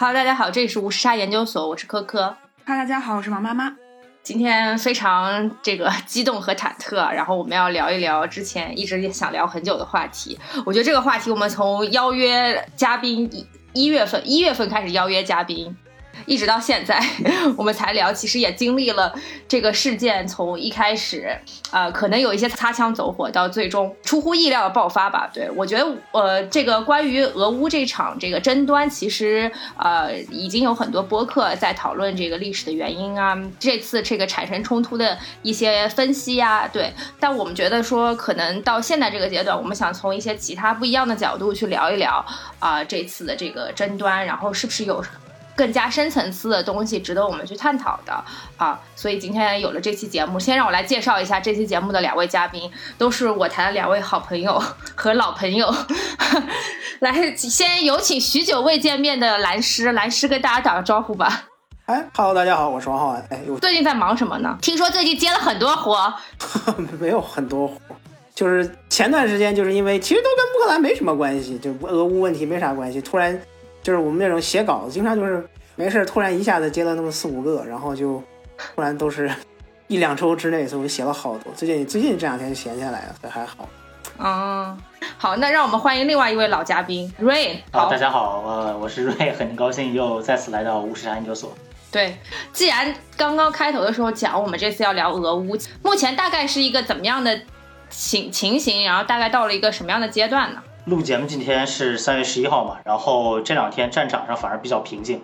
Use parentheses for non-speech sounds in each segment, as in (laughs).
Hello，大家好，这里是无时差研究所，我是科科。哈，大家好，我是王妈妈。今天非常这个 (laughs) 激动和忐忑，然后我们要聊一聊之前一直想聊很久的话题。我觉得这个话题，我们从邀约嘉宾一一月份一月份开始邀约嘉宾。一直到现在，我们才聊，其实也经历了这个事件从一开始，呃，可能有一些擦枪走火，到最终出乎意料的爆发吧。对我觉得，呃，这个关于俄乌这场这个争端，其实呃已经有很多播客在讨论这个历史的原因啊，这次这个产生冲突的一些分析呀，对。但我们觉得说，可能到现在这个阶段，我们想从一些其他不一样的角度去聊一聊啊，这次的这个争端，然后是不是有。更加深层次的东西值得我们去探讨的啊，所以今天有了这期节目，先让我来介绍一下这期节目的两位嘉宾，都是我台的两位好朋友和老朋友。(laughs) 来，先有请许久未见面的蓝师，蓝师跟大家打个招呼吧。哎，Hello，大家好，我是王浩安。哎，最近在忙什么呢？听说最近接了很多活。(laughs) 没有很多活，就是前段时间就是因为其实都跟乌克兰没什么关系，就俄乌问题没啥关系，突然。就是我们那种写稿子，经常就是没事突然一下子接了那么四五个，然后就 (laughs) 突然都是一两周之内，所以我写了好多。最近最近这两天闲下来了，所以还好。哦，好，那让我们欢迎另外一位老嘉宾瑞。好，大家好，呃，我是瑞，很高兴又再次来到乌石山研究所。对，既然刚刚开头的时候讲我们这次要聊俄乌，目前大概是一个怎么样的情情形，然后大概到了一个什么样的阶段呢？录节目今天是三月十一号嘛，然后这两天战场上反而比较平静，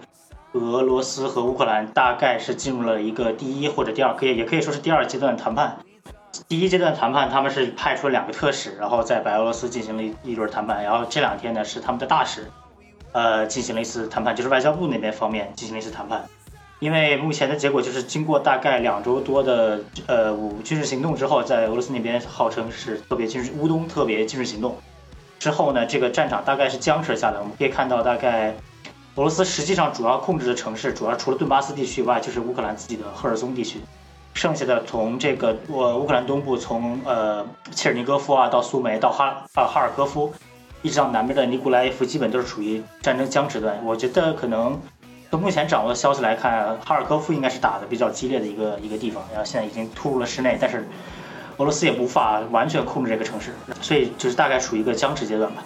俄罗斯和乌克兰大概是进入了一个第一或者第二，可以也可以说是第二阶段谈判。第一阶段谈判，他们是派出两个特使，然后在白俄罗斯进行了一一轮谈判，然后这两天呢是他们的大使，呃，进行了一次谈判，就是外交部那边方面进行了一次谈判。因为目前的结果就是经过大概两周多的呃军事行动之后，在俄罗斯那边号称是特别军事乌东特别军事行动。之后呢，这个战场大概是僵持了下来。我们可以看到，大概俄罗斯实际上主要控制的城市，主要除了顿巴斯地区以外，就是乌克兰自己的赫尔松地区。剩下的从这个我乌克兰东部，从呃切尔尼戈夫啊到苏梅到哈啊哈尔科夫，一直到南边的尼古拉耶夫，基本都是处于战争僵持段。我觉得可能从目前掌握的消息来看，哈尔科夫应该是打的比较激烈的一个一个地方，然后现在已经突入了室内，但是。俄罗斯也无法完全控制这个城市，所以就是大概处于一个僵持阶段吧。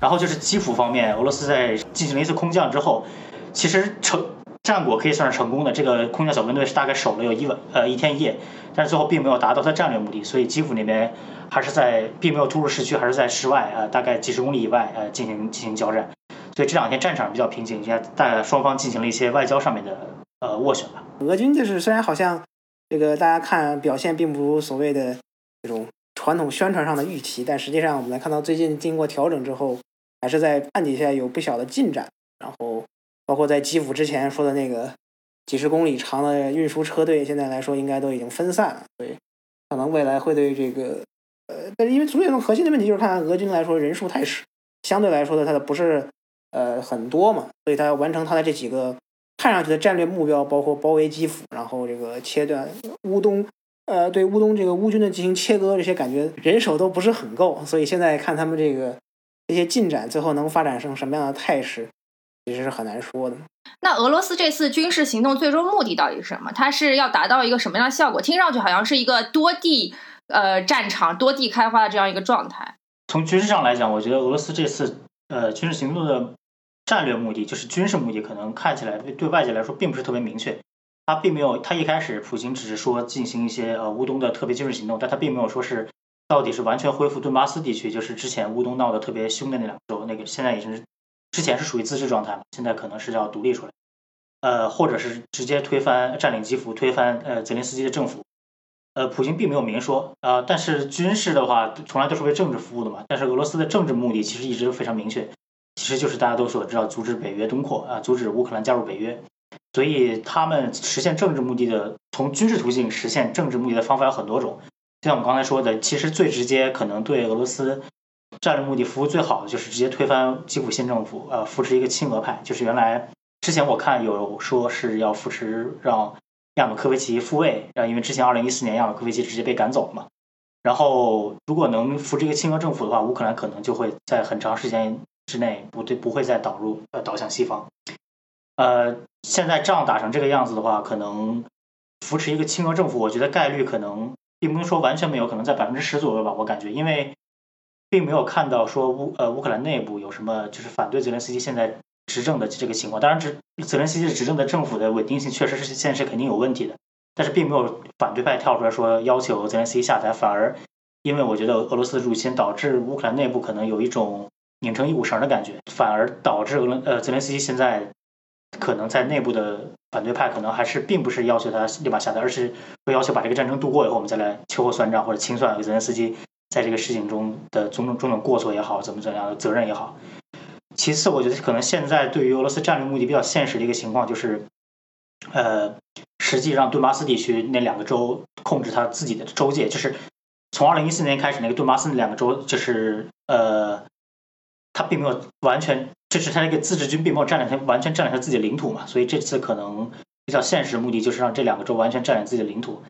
然后就是基辅方面，俄罗斯在进行了一次空降之后，其实成战果可以算是成功的。这个空降小分队是大概守了有一晚呃一天一夜，但是最后并没有达到它战略目的，所以基辅那边还是在并没有突入市区，还是在室外呃大概几十公里以外呃进行进行交战。所以这两天战场比较平静，现在大双方进行了一些外交上面的呃斡旋吧。俄军就是虽然好像。这个大家看表现并不如所谓的这种传统宣传上的预期，但实际上我们来看到最近经过调整之后，还是在暗底下有不小的进展。然后包括在基辅之前说的那个几十公里长的运输车队，现在来说应该都已经分散了。所以可能未来会对这个呃，但是因为主演核心的问题就是看俄军来说人数太少，相对来说的它的不是呃很多嘛，所以它要完成它的这几个。看上去的战略目标包括包围基辅，然后这个切断乌东，呃，对乌东这个乌军的进行切割，这些感觉人手都不是很够，所以现在看他们这个这些进展，最后能发展成什么样的态势，其实是很难说的。那俄罗斯这次军事行动最终目的到底是什么？它是要达到一个什么样的效果？听上去好像是一个多地呃战场、多地开花的这样一个状态。从军事上来讲，我觉得俄罗斯这次呃军事行动的。战略目的就是军事目的，可能看起来对外界来说并不是特别明确。他并没有，他一开始普京只是说进行一些呃乌东的特别军事行动，但他并没有说是到底是完全恢复顿巴斯地区，就是之前乌东闹得特别凶的那两州，那个现在已经是之前是属于自治状态嘛，现在可能是要独立出来，呃，或者是直接推翻占领基辅，推翻呃泽连斯基的政府。呃，普京并没有明说啊，但是军事的话从来都是为政治服务的嘛，但是俄罗斯的政治目的其实一直非常明确。其实就是大家都所知道，阻止北约东扩啊，阻止乌克兰加入北约。所以他们实现政治目的的，从军事途径实现政治目的的方法有很多种。就像我们刚才说的，其实最直接可能对俄罗斯战略目的服务最好的，就是直接推翻基辅新政府，呃，扶持一个亲俄派。就是原来之前我看有说是要扶持让亚努科维奇复位，啊，因为之前二零一四年亚努科维奇直接被赶走了嘛。然后如果能扶持一个亲俄政府的话，乌克兰可能就会在很长时间。之内不对，不会再导入呃导向西方。呃，现在仗打成这个样子的话，可能扶持一个亲俄政府，我觉得概率可能并不能说完全没有，可能在百分之十左右吧，我感觉，因为并没有看到说乌呃乌克兰内部有什么就是反对泽连斯基现在执政的这个情况。当然，执泽连斯基执政的政府的稳定性确实是现实肯定有问题的，但是并没有反对派跳出来说要求泽连斯基下台，反而因为我觉得俄罗斯入侵导致乌克兰内部可能有一种拧成一股绳的感觉，反而导致俄呃泽连斯基现在。可能在内部的反对派可能还是并不是要求他立马下台，而是会要求把这个战争度过以后，我们再来秋后算账或者清算泽连斯基在这个事情中的种种种种过错也好，怎么怎样的责任也好。其次，我觉得可能现在对于俄罗斯战略目的比较现实的一个情况就是，呃，实际让顿巴斯地区那两个州控制他自己的州界，就是从二零一四年开始，那个顿巴斯那两个州就是呃，他并没有完全。就是他那个自治军并没有占领他完全占领他自己的领土嘛，所以这次可能比较现实的目的就是让这两个州完全占领自己的领土，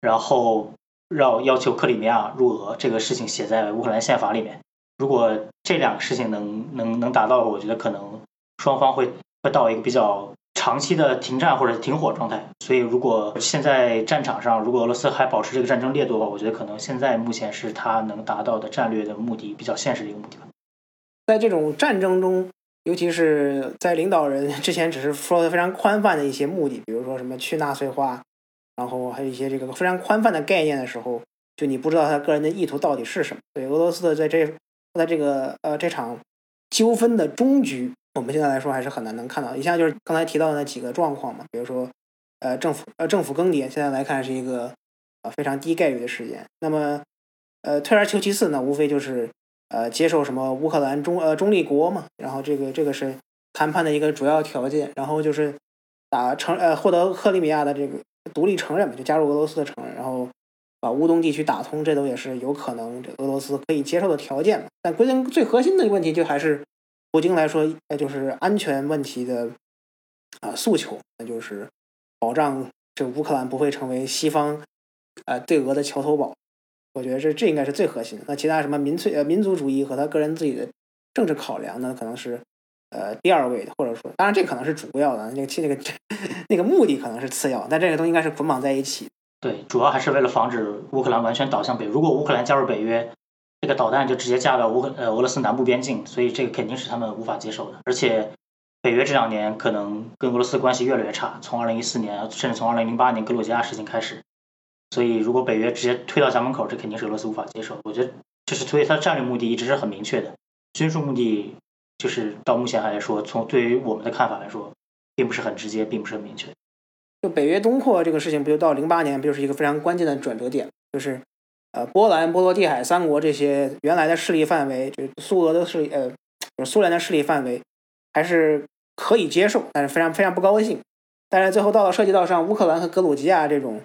然后要要求克里米亚入俄这个事情写在乌克兰宪法里面。如果这两个事情能能能达到，我觉得可能双方会会到一个比较长期的停战或者停火状态。所以如果现在战场上如果俄罗斯还保持这个战争烈度的话，我觉得可能现在目前是他能达到的战略的目的比较现实的一个目的吧。在这种战争中。尤其是在领导人 (laughs) 之前只是说的非常宽泛的一些目的，比如说什么去纳粹化，然后还有一些这个非常宽泛的概念的时候，就你不知道他个人的意图到底是什么。对俄罗斯的在这在这个呃这场纠纷的终局，我们现在来说还是很难能看到。以下就是刚才提到的那几个状况嘛，比如说呃政府呃政府更迭，现在来看是一个呃非常低概率的事件。那么呃退而求其次呢，无非就是。呃，接受什么乌克兰中呃中立国嘛，然后这个这个是谈判的一个主要条件，然后就是打承呃获得克里米亚的这个独立承认嘛，就加入俄罗斯的承认，然后把乌东地区打通，这都也是有可能这俄罗斯可以接受的条件嘛。但关键最核心的问题就还是普京来说，那就是安全问题的啊诉求，那就是保障这乌克兰不会成为西方呃对俄的桥头堡。我觉得这这应该是最核心的。那其他什么民粹呃民族主义和他个人自己的政治考量呢，可能是呃第二位的，或者说，当然这可能是主要的。那个其 (laughs) 那个那个目的可能是次要，但这个都应该是捆绑在一起。对，主要还是为了防止乌克兰完全倒向北。如果乌克兰加入北约，这个导弹就直接架到乌克呃俄罗斯南部边境，所以这个肯定是他们无法接受的。而且北约这两年可能跟俄罗斯关系越来越差，从二零一四年甚至从二零零八年格鲁吉亚事情开始。所以，如果北约直接推到家门口，这肯定是俄罗斯无法接受。我觉得，就是所以它的战略目的一直是很明确的，军事目的就是到目前还来说，从对于我们的看法来说，并不是很直接，并不是很明确。就北约东扩这个事情，不就到零八年，不就是一个非常关键的转折点？就是呃，波兰、波罗的海三国这些原来的势力范围，就是苏俄的势力，呃，就是苏联的势力范围，还是可以接受，但是非常非常不高兴。但是最后到了涉及到像乌克兰和格鲁吉亚这种。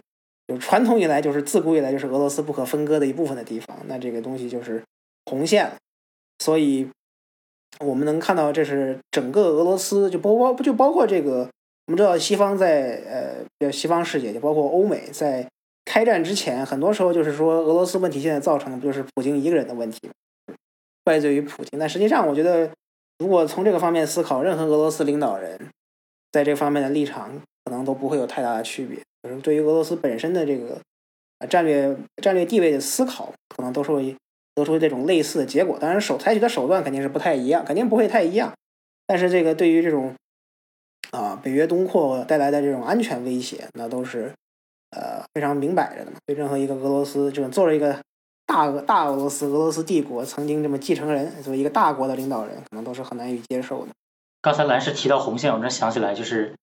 就传统以来就是自古以来就是俄罗斯不可分割的一部分的地方，那这个东西就是红线了，所以我们能看到这是整个俄罗斯就包包就包括这个我们知道西方在呃西方世界就包括欧美在开战之前，很多时候就是说俄罗斯问题现在造成的不就是普京一个人的问题，怪罪于普京。但实际上我觉得如果从这个方面思考，任何俄罗斯领导人在这方面的立场可能都不会有太大的区别。对于俄罗斯本身的这个战略战略地位的思考，可能都是会得出这种类似的结果。当然，手采取的手段肯定是不太一样，肯定不会太一样。但是，这个对于这种啊北约东扩带来的这种安全威胁，那都是呃非常明摆着的嘛。对任何一个俄罗斯这种做了一个大俄大俄罗斯俄罗斯帝国曾经这么继承人，作为一个大国的领导人，可能都是很难以接受的。刚才蓝氏提到红线，我真想起来就是。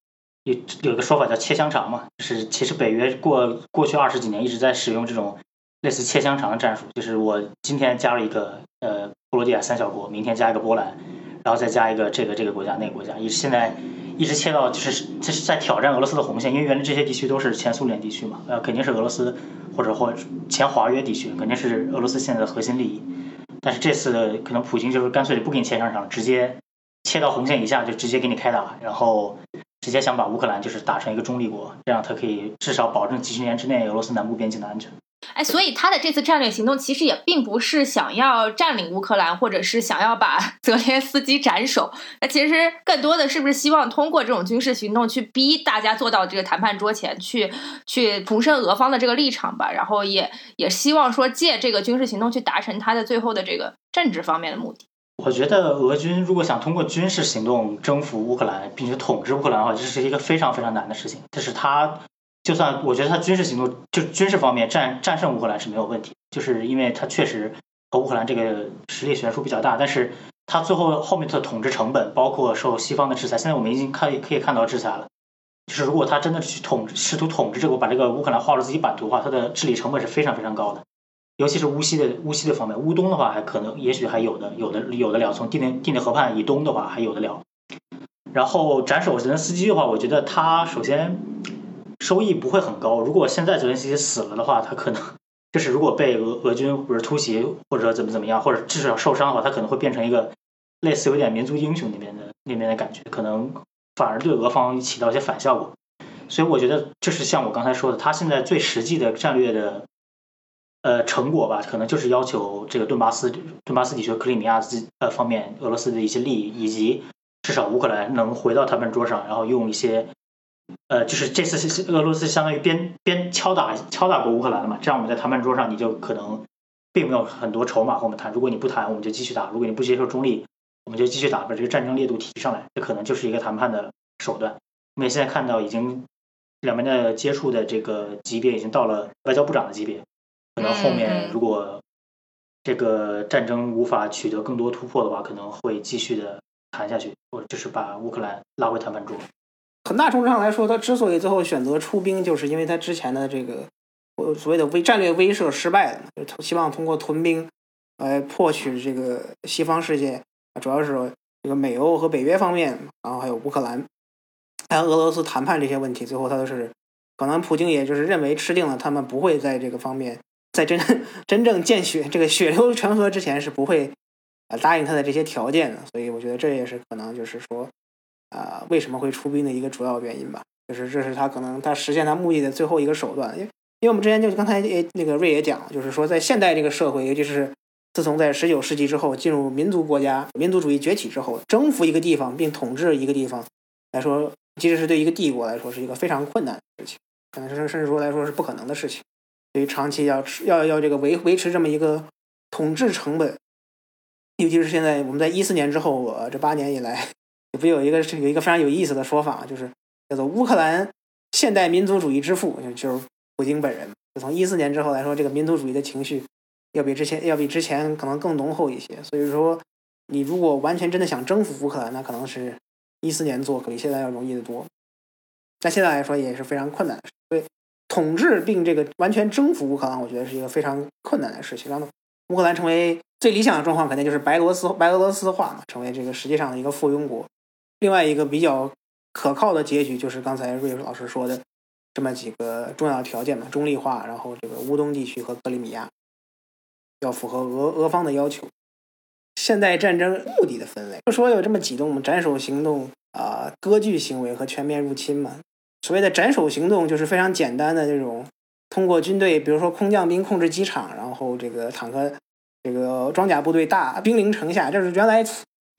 有有个说法叫切香肠嘛，就是其实北约过过去二十几年一直在使用这种类似切香肠的战术，就是我今天加了一个呃波罗的海三小国，明天加一个波兰，然后再加一个这个这个国家那个国家，一直现在一直切到就是这是在挑战俄罗斯的红线，因为原来这些地区都是前苏联地区嘛，呃肯定是俄罗斯或者或前华约地区，肯定是俄罗斯现在的核心利益，但是这次可能普京就是干脆就不给你切香肠，直接切到红线以下就直接给你开打，然后。直接想把乌克兰就是打成一个中立国，这样他可以至少保证几十年之内俄罗斯南部边境的安全。哎，所以他的这次战略行动其实也并不是想要占领乌克兰，或者是想要把 (laughs) 泽连斯基斩首。那其实更多的是不是希望通过这种军事行动去逼大家坐到这个谈判桌前去，去重申俄方的这个立场吧？然后也也希望说借这个军事行动去达成他的最后的这个政治方面的目的。我觉得俄军如果想通过军事行动征服乌克兰，并且统治乌克兰的话，这是一个非常非常难的事情。就是他。就算我觉得他军事行动就军事方面战战胜乌克兰是没有问题，就是因为他确实和乌克兰这个实力悬殊比较大，但是他最后后面的统治成本，包括受西方的制裁，现在我们已经看可以看到制裁了。就是如果他真的去统试图统治这个把这个乌克兰划入自己版图的话，他的治理成本是非常非常高的，尤其是乌西的乌西的方面，乌东的话还可能也许还有的有的有的了，从蒂内蒂内河畔以东的话还有的了。然后斩首泽连斯基的话，我觉得他首先。收益不会很高。如果现在泽连斯基死了的话，他可能就是如果被俄俄军或者突袭或者怎么怎么样，或者至少受伤的话，他可能会变成一个类似有点民族英雄那边的那边的感觉，可能反而对俄方起到一些反效果。所以我觉得，就是像我刚才说的，他现在最实际的战略的呃成果吧，可能就是要求这个顿巴斯顿巴斯地区克里米亚自呃方面俄罗斯的一些利益，以及至少乌克兰能回到谈判桌上，然后用一些。呃，就是这次俄罗斯相当于边边敲打敲打过乌克兰了嘛，这样我们在谈判桌上你就可能并没有很多筹码和我们谈。如果你不谈，我们就继续打；如果你不接受中立，我们就继续打，把这个战争烈度提上来。这可能就是一个谈判的手段。我们现在看到，已经两边的接触的这个级别已经到了外交部长的级别。可能后面如果这个战争无法取得更多突破的话，可能会继续的谈下去，或者就是把乌克兰拉回谈判桌。很大程度上来说，他之所以最后选择出兵，就是因为他之前的这个所谓的威战略威慑失败了，就希望通过屯兵来破取这个西方世界，主要是这个美欧和北约方面，然后还有乌克兰，还有俄罗斯谈判这些问题，最后他都是可能普京也就是认为吃定了，他们不会在这个方面在真 (laughs) 真正见血这个血流成河之前是不会呃答应他的这些条件的，所以我觉得这也是可能就是说。啊，为什么会出兵的一个主要原因吧，就是这是他可能他实现他目的的最后一个手段。因为因为我们之前就刚才也那个瑞也讲，就是说在现代这个社会，尤其是自从在十九世纪之后进入民族国家、民族主义崛起之后，征服一个地方并统治一个地方来说，即使是对一个帝国来说，是一个非常困难的事情，可能甚甚至说来说是不可能的事情。对于长期要要要这个维维持这么一个统治成本，尤其是现在我们在一四年之后，呃，这八年以来。不有一个有一个非常有意思的说法，就是叫做乌克兰现代民族主义之父，就是普京本人。就从一四年之后来说，这个民族主义的情绪要比之前要比之前可能更浓厚一些。所以说，你如果完全真的想征服乌克兰，那可能是一四年做可比现在要容易的多。但现在来说也是非常困难的。所以统治并这个完全征服乌克兰，我觉得是一个非常困难的事情。让乌克兰成为最理想的状况，肯定就是白罗斯白俄罗斯化嘛，成为这个世界上的一个附庸国。另外一个比较可靠的结局，就是刚才瑞老师说的这么几个重要条件嘛：中立化，然后这个乌东地区和克里米亚要符合俄俄方的要求。现代战争目的的分类，就说有这么几动：斩首行动啊、割据行为和全面入侵嘛。所谓的斩首行动，就是非常简单的这种，通过军队，比如说空降兵控制机场，然后这个坦克、这个装甲部队大兵临城下，这是原来。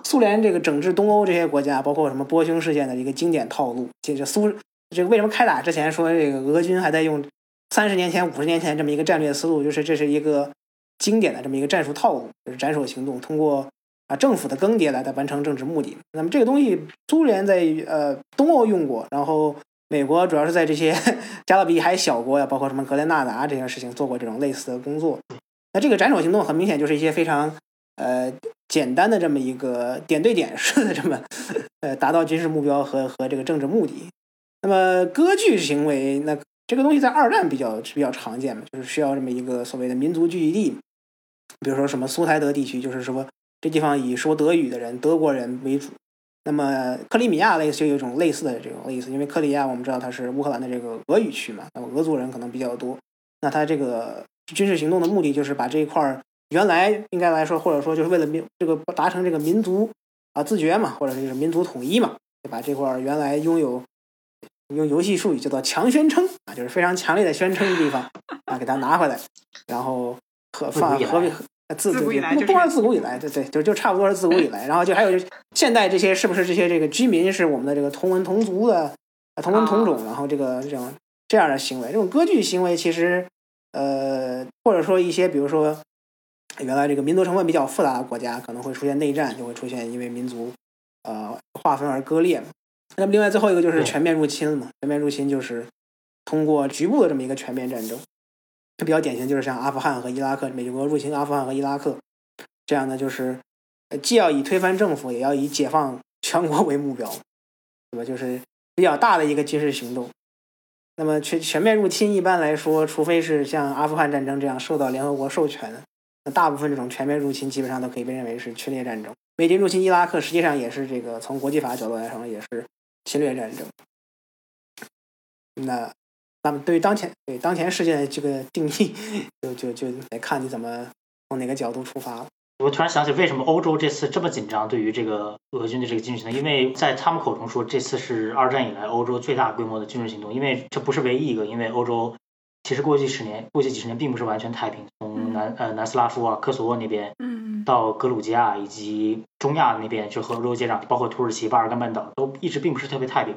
苏联这个整治东欧这些国家，包括什么波匈事件的一个经典套路。这这苏这个为什么开打之前说这个俄军还在用三十年前、五十年前这么一个战略思路？就是这是一个经典的这么一个战术套路，就是斩首行动，通过啊政府的更迭来来完成政治目的。那么这个东西苏联在呃东欧用过，然后美国主要是在这些 (laughs) 加勒比海小国呀，包括什么格兰纳达这些事情做过这种类似的工作。那这个斩首行动很明显就是一些非常。呃，简单的这么一个点对点式的这么，呃，达到军事目标和和这个政治目的。那么割据行为，那这个东西在二战比较比较常见嘛，就是需要这么一个所谓的民族聚集地，比如说什么苏台德地区，就是说这地方以说德语的人，德国人为主。那么克里米亚类似就有一种类似的这种类似，因为克里亚我们知道它是乌克兰的这个俄语区嘛，那么俄族人可能比较多。那它这个军事行动的目的就是把这一块儿。原来应该来说，或者说就是为了民这个达成这个民族啊自觉嘛，或者是民族统一嘛，对吧？这块儿原来拥有用游戏术语叫做强宣称啊，就是非常强烈的宣称的地方啊，给它拿回来，然后和放和平自自古以来不光是自古以来，对对，就就差不多是自古以来。然后就还有就现代这些是不是这些这个居民是我们的这个同文同族的同文同种，然后这个这种这样的行为，这种割据行为其实呃，或者说一些比如说原来这个民族成分比较复杂的国家可能会出现内战，就会出现因为民族呃划分而割裂。那么另外最后一个就是全面入侵嘛，全面入侵就是通过局部的这么一个全面战争。比较典型就是像阿富汗和伊拉克，美国入侵阿富汗和伊拉克，这样呢就是既要以推翻政府，也要以解放全国为目标，对吧？就是比较大的一个军事行动。那么全全面入侵一般来说，除非是像阿富汗战争这样受到联合国授权的，那大部分这种全面入侵基本上都可以被认为是侵略战争。美军入侵伊拉克实际上也是这个从国际法角度来说也是侵略战争。那。那么，对于当前对当前事件的这个定义，就就就得看你怎么从哪个角度出发了。我突然想起，为什么欧洲这次这么紧张？对于这个俄军的这个军事行动，因为在他们口中说，这次是二战以来欧洲最大规模的军事行动。因为这不是唯一一个，因为欧洲其实过去十年、过去几十年并不是完全太平。从南呃南斯拉夫啊、科索沃那边，到格鲁吉亚以及中亚那边，就和欧洲接壤，包括土耳其、巴尔干半岛，都一直并不是特别太平。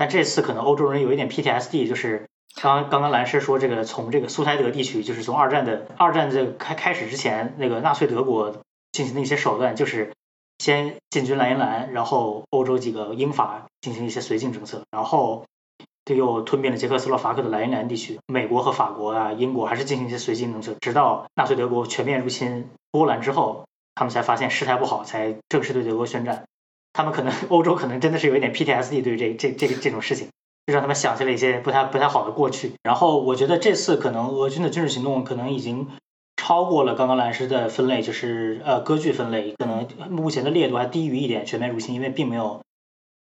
但这次可能欧洲人有一点 PTSD，就是刚刚刚兰师说这个从这个苏台德地区，就是从二战的二战这开开始之前，那个纳粹德国进行的一些手段，就是先进军莱茵兰，然后欧洲几个英法进行一些绥靖政策，然后就又吞并了捷克斯洛伐克的莱茵兰地区，美国和法国啊、英国还是进行一些绥靖政策，直到纳粹德国全面入侵波兰之后，他们才发现事态不好，才正式对德国宣战。他们可能欧洲可能真的是有一点 PTSD 对于这这这这种事情，就让他们想起了一些不太不太好的过去。然后我觉得这次可能俄军的军事行动可能已经超过了刚刚兰师的分类，就是呃割据分类，可能目前的烈度还低于一点全面入侵，因为并没有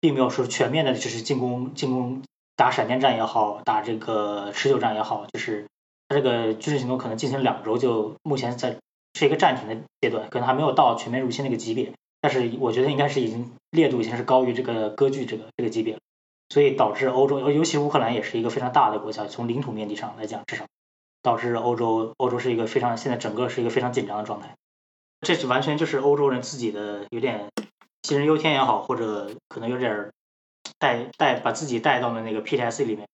并没有说全面的就是进攻进攻打闪电战也好，打这个持久战也好，就是他这个军事行动可能进行两周就目前在是一个暂停的阶段，可能还没有到全面入侵那个级别。但是我觉得应该是已经烈度已经是高于这个割据这个这个级别了，所以导致欧洲，尤其乌克兰也是一个非常大的国家，从领土面积上来讲，至少导致欧洲欧洲是一个非常现在整个是一个非常紧张的状态。这是完全就是欧洲人自己的有点杞人忧天也好，或者可能有点带带把自己带到了那个 PTSD 里面。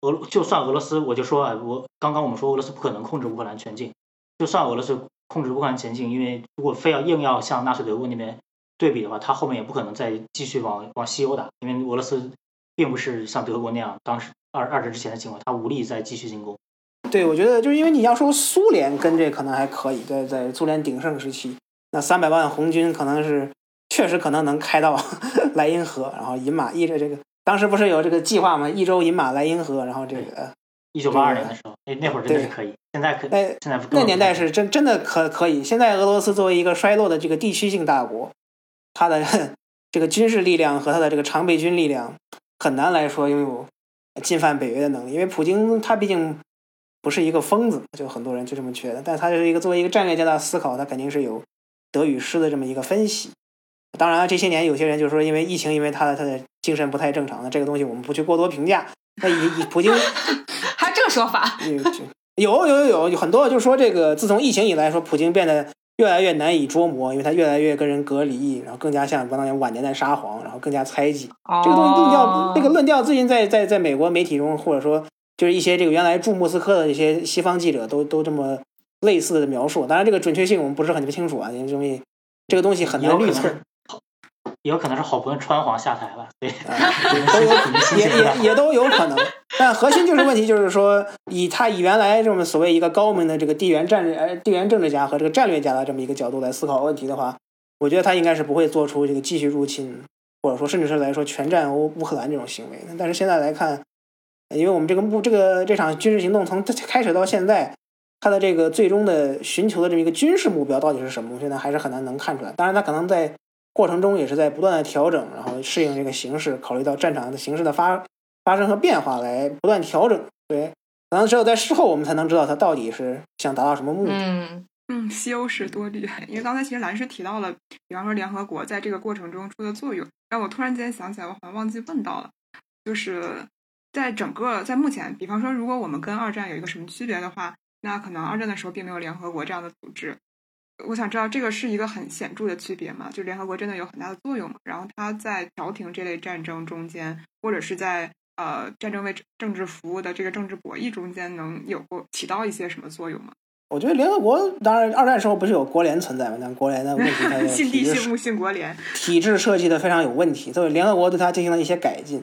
俄就算俄罗斯，我就说啊，我刚刚我们说俄罗斯不可能控制乌克兰全境，就算俄罗斯控制乌克兰全境，因为如果非要硬要向纳粹德国那边。对比的话，他后面也不可能再继续往往西欧打，因为俄罗斯并不是像德国那样，当时二二战之前的情况，他无力再继续进攻。对，我觉得就是因为你要说苏联跟这可能还可以，在在苏联鼎盛时期，那三百万红军可能是确实可能能开到 (laughs) 莱茵河，然后饮马一着这个，当时不是有这个计划吗？一周饮马莱茵河，然后这个一九八二年的时候，那那会儿真的是可以，现在可哎，现在那年代是真真的可可以。现在俄罗斯作为一个衰落的这个地区性大国。他的 (laughs) 这个军事力量和他的这个常备军力量很难来说拥有进犯北约的能力，因为普京他毕竟不是一个疯子，就很多人就这么觉得。但他是一个作为一个战略家的思考，他肯定是有得与失的这么一个分析。当然了，这些年有些人就说，因为疫情，因为他的他的精神不太正常，那这个东西我们不去过多评价。那以以普京这个说法？(laughs) 有有有有有很多，就是说这个自从疫情以来，说普京变得。越来越难以捉摸，因为他越来越跟人隔离，然后更加像当年晚年的沙皇，然后更加猜忌。这个东西论调，这个论调最近在在在美国媒体中，或者说就是一些这个原来驻莫斯科的一些西方记者都都这么类似的描述。当然，这个准确性我们不是很清楚啊，因为东西这个东西很难预测。也有可能是好朋友川皇下台了，对，(laughs) 也也也都有可能。但核心就是问题，就是说，以他以原来这么所谓一个高明的这个地缘战略、呃地缘政治家和这个战略家的这么一个角度来思考问题的话，我觉得他应该是不会做出这个继续入侵，或者说甚至是来说全占欧乌克兰这种行为。但是现在来看，因为我们这个目这个这场军事行动从开始到现在，他的这个最终的寻求的这么一个军事目标到底是什么，现在还是很难能看出来。当然，他可能在。过程中也是在不断的调整，然后适应这个形势，考虑到战场的形势的发发生和变化来不断调整。对，可能只有在事后我们才能知道他到底是想达到什么目的。嗯嗯，西欧是多厉害！因为刚才其实兰师提到了，比方说联合国在这个过程中出的作用，让我突然间想起来，我好像忘记问到了。就是在整个在目前，比方说，如果我们跟二战有一个什么区别的话，那可能二战的时候并没有联合国这样的组织。我想知道这个是一个很显著的区别吗？就联合国真的有很大的作用吗？然后它在调停这类战争中间，或者是在呃战争为政治服务的这个政治博弈中间，能有过起到一些什么作用吗？(laughs) 我觉得联合国当然二战时候不是有国联存在吗？但国联的问题，它的信地信物信国联，体制设计的非常有问题，所以联合国对它进行了一些改进。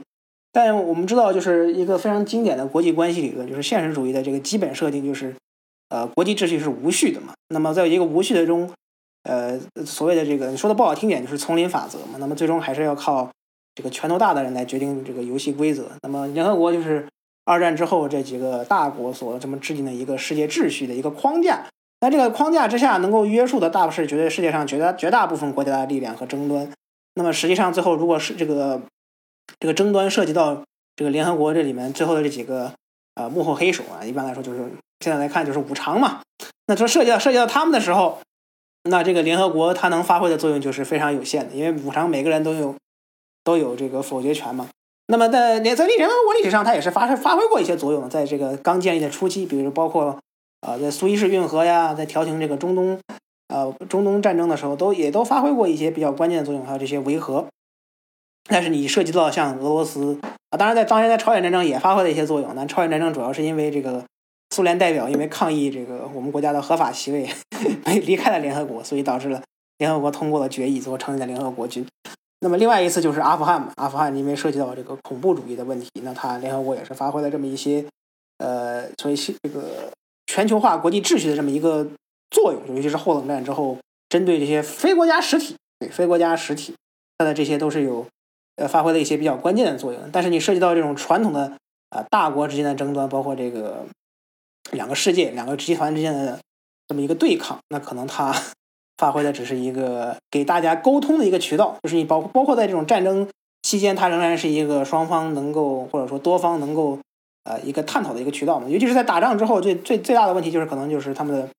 但我们知道，就是一个非常经典的国际关系理论，就是现实主义的这个基本设定，就是呃，国际秩序是无序的嘛。那么在一个无序的中，呃，所谓的这个你说的不好听点，就是丛林法则嘛。那么最终还是要靠这个拳头大的人来决定这个游戏规则。那么联合国就是二战之后这几个大国所这么制定的一个世界秩序的一个框架。那这个框架之下，能够约束的大是绝对世界上绝大绝大部分国家的力量和争端。那么实际上最后，如果是这个这个争端涉及到这个联合国这里面最后的这几个呃幕后黑手啊，一般来说就是现在来看就是五常嘛。那说涉及到涉及到他们的时候，那这个联合国它能发挥的作用就是非常有限的，因为五常每个人都有都有这个否决权嘛。那么在联在联合国历史上，它也是发发挥过一些作用，在这个刚建立的初期，比如包括。啊，在苏伊士运河呀，在调停这个中东，呃，中东战争的时候，都也都发挥过一些比较关键的作用，还有这些维和。但是你涉及到像俄罗斯啊，当然在当年在朝鲜战争也发挥了一些作用。但朝鲜战争主要是因为这个苏联代表因为抗议这个我们国家的合法席位，没 (laughs) 离开了联合国，所以导致了联合国通过了决议，最后成立了联合国军。那么另外一次就是阿富汗嘛，阿富汗因为涉及到这个恐怖主义的问题，那它联合国也是发挥了这么一些，呃，所以这个。全球化国际秩序的这么一个作用，尤其是后冷战之后，针对这些非国家实体，对非国家实体，它的这些都是有呃发挥了一些比较关键的作用。但是你涉及到这种传统的啊大国之间的争端，包括这个两个世界、两个集团之间的这么一个对抗，那可能它 (laughs) 发挥的只是一个给大家沟通的一个渠道，就是你包包括在这种战争期间，它仍然是一个双方能够或者说多方能够。呃，一个探讨的一个渠道嘛，尤其是在打仗之后，最最最大的问题就是可能就是他们的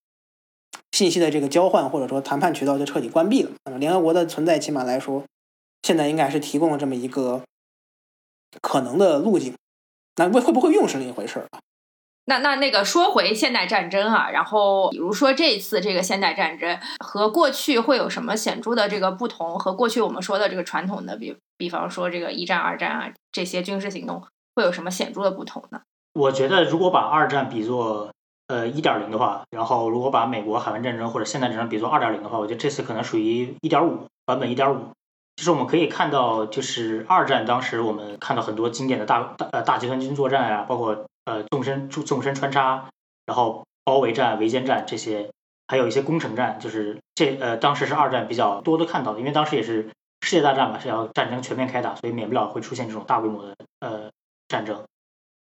信息的这个交换或者说谈判渠道就彻底关闭了。那么联合国的存在，起码来说，现在应该是提供了这么一个可能的路径。那会会不会用是另一回事儿啊？那那那个说回现代战争啊，然后比如说这一次这个现代战争和过去会有什么显著的这个不同？和过去我们说的这个传统的，比比方说这个一战、二战啊这些军事行动。会有什么显著的不同呢？我觉得，如果把二战比作呃一点零的话，然后如果把美国海湾战争或者现代战争比作二点零的话，我觉得这次可能属于一点五版本一点五。就是我们可以看到，就是二战当时我们看到很多经典的大大呃大集团军作战啊，包括呃纵深纵纵深穿插，然后包围战、围歼战这些，还有一些攻城战，就是这呃当时是二战比较多的看到的，因为当时也是世界大战嘛，是要战争全面开打，所以免不了会出现这种大规模的呃。战争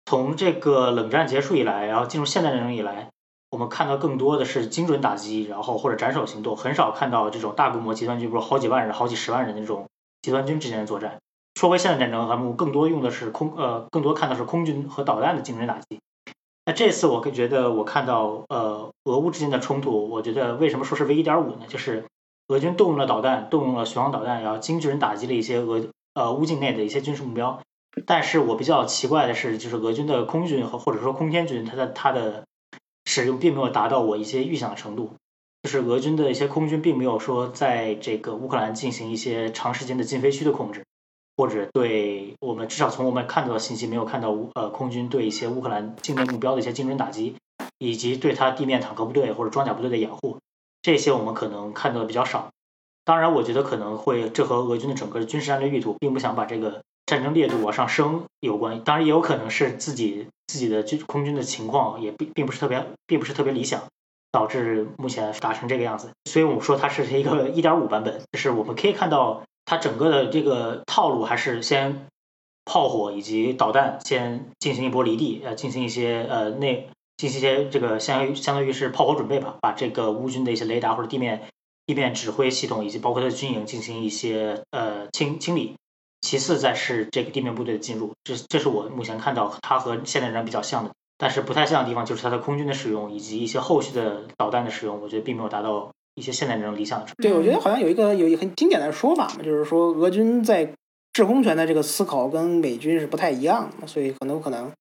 从这个冷战结束以来，然后进入现代战争以来，我们看到更多的是精准打击，然后或者斩首行动，很少看到这种大规模集团军，比如好几万人、好几十万人的这种集团军之间的作战。说回现代战争，咱们更多用的是空，呃，更多看的是空军和导弹的精准打击。那这次我觉得我看到，呃，俄乌之间的冲突，我觉得为什么说是 V 一点五呢？就是俄军动用了导弹，动用了巡航导弹，然后精准打击了一些俄呃乌境内的一些军事目标。但是我比较奇怪的是，就是俄军的空军和或者说空天军，它的它的使用并没有达到我一些预想的程度。就是俄军的一些空军并没有说在这个乌克兰进行一些长时间的禁飞区的控制，或者对我们至少从我们看到的信息没有看到乌呃空军对一些乌克兰境内目标的一些精准打击，以及对他地面坦克部队或者装甲部队的掩护，这些我们可能看到的比较少。当然，我觉得可能会这和俄军的整个军事战略意图，并不想把这个。战争烈度往上升有关，当然也有可能是自己自己的军空军的情况也并并不是特别并不是特别理想，导致目前打成这个样子。所以我们说它是一个一点五版本，就是我们可以看到它整个的这个套路还是先炮火以及导弹先进行一波离地，呃，进行一些呃内进行一些这个相相当于是炮火准备吧，把这个乌军的一些雷达或者地面地面指挥系统以及包括它的军营进行一些呃清清理。其次，再是这个地面部队的进入，这这是我目前看到它和现代战比较像的，但是不太像的地方就是它的空军的使用以及一些后续的导弹的使用，我觉得并没有达到一些现代战争理想的。对，我觉得好像有一个有一个很经典的说法嘛，就是说俄军在制空权的这个思考跟美军是不太一样的，所以很有可能，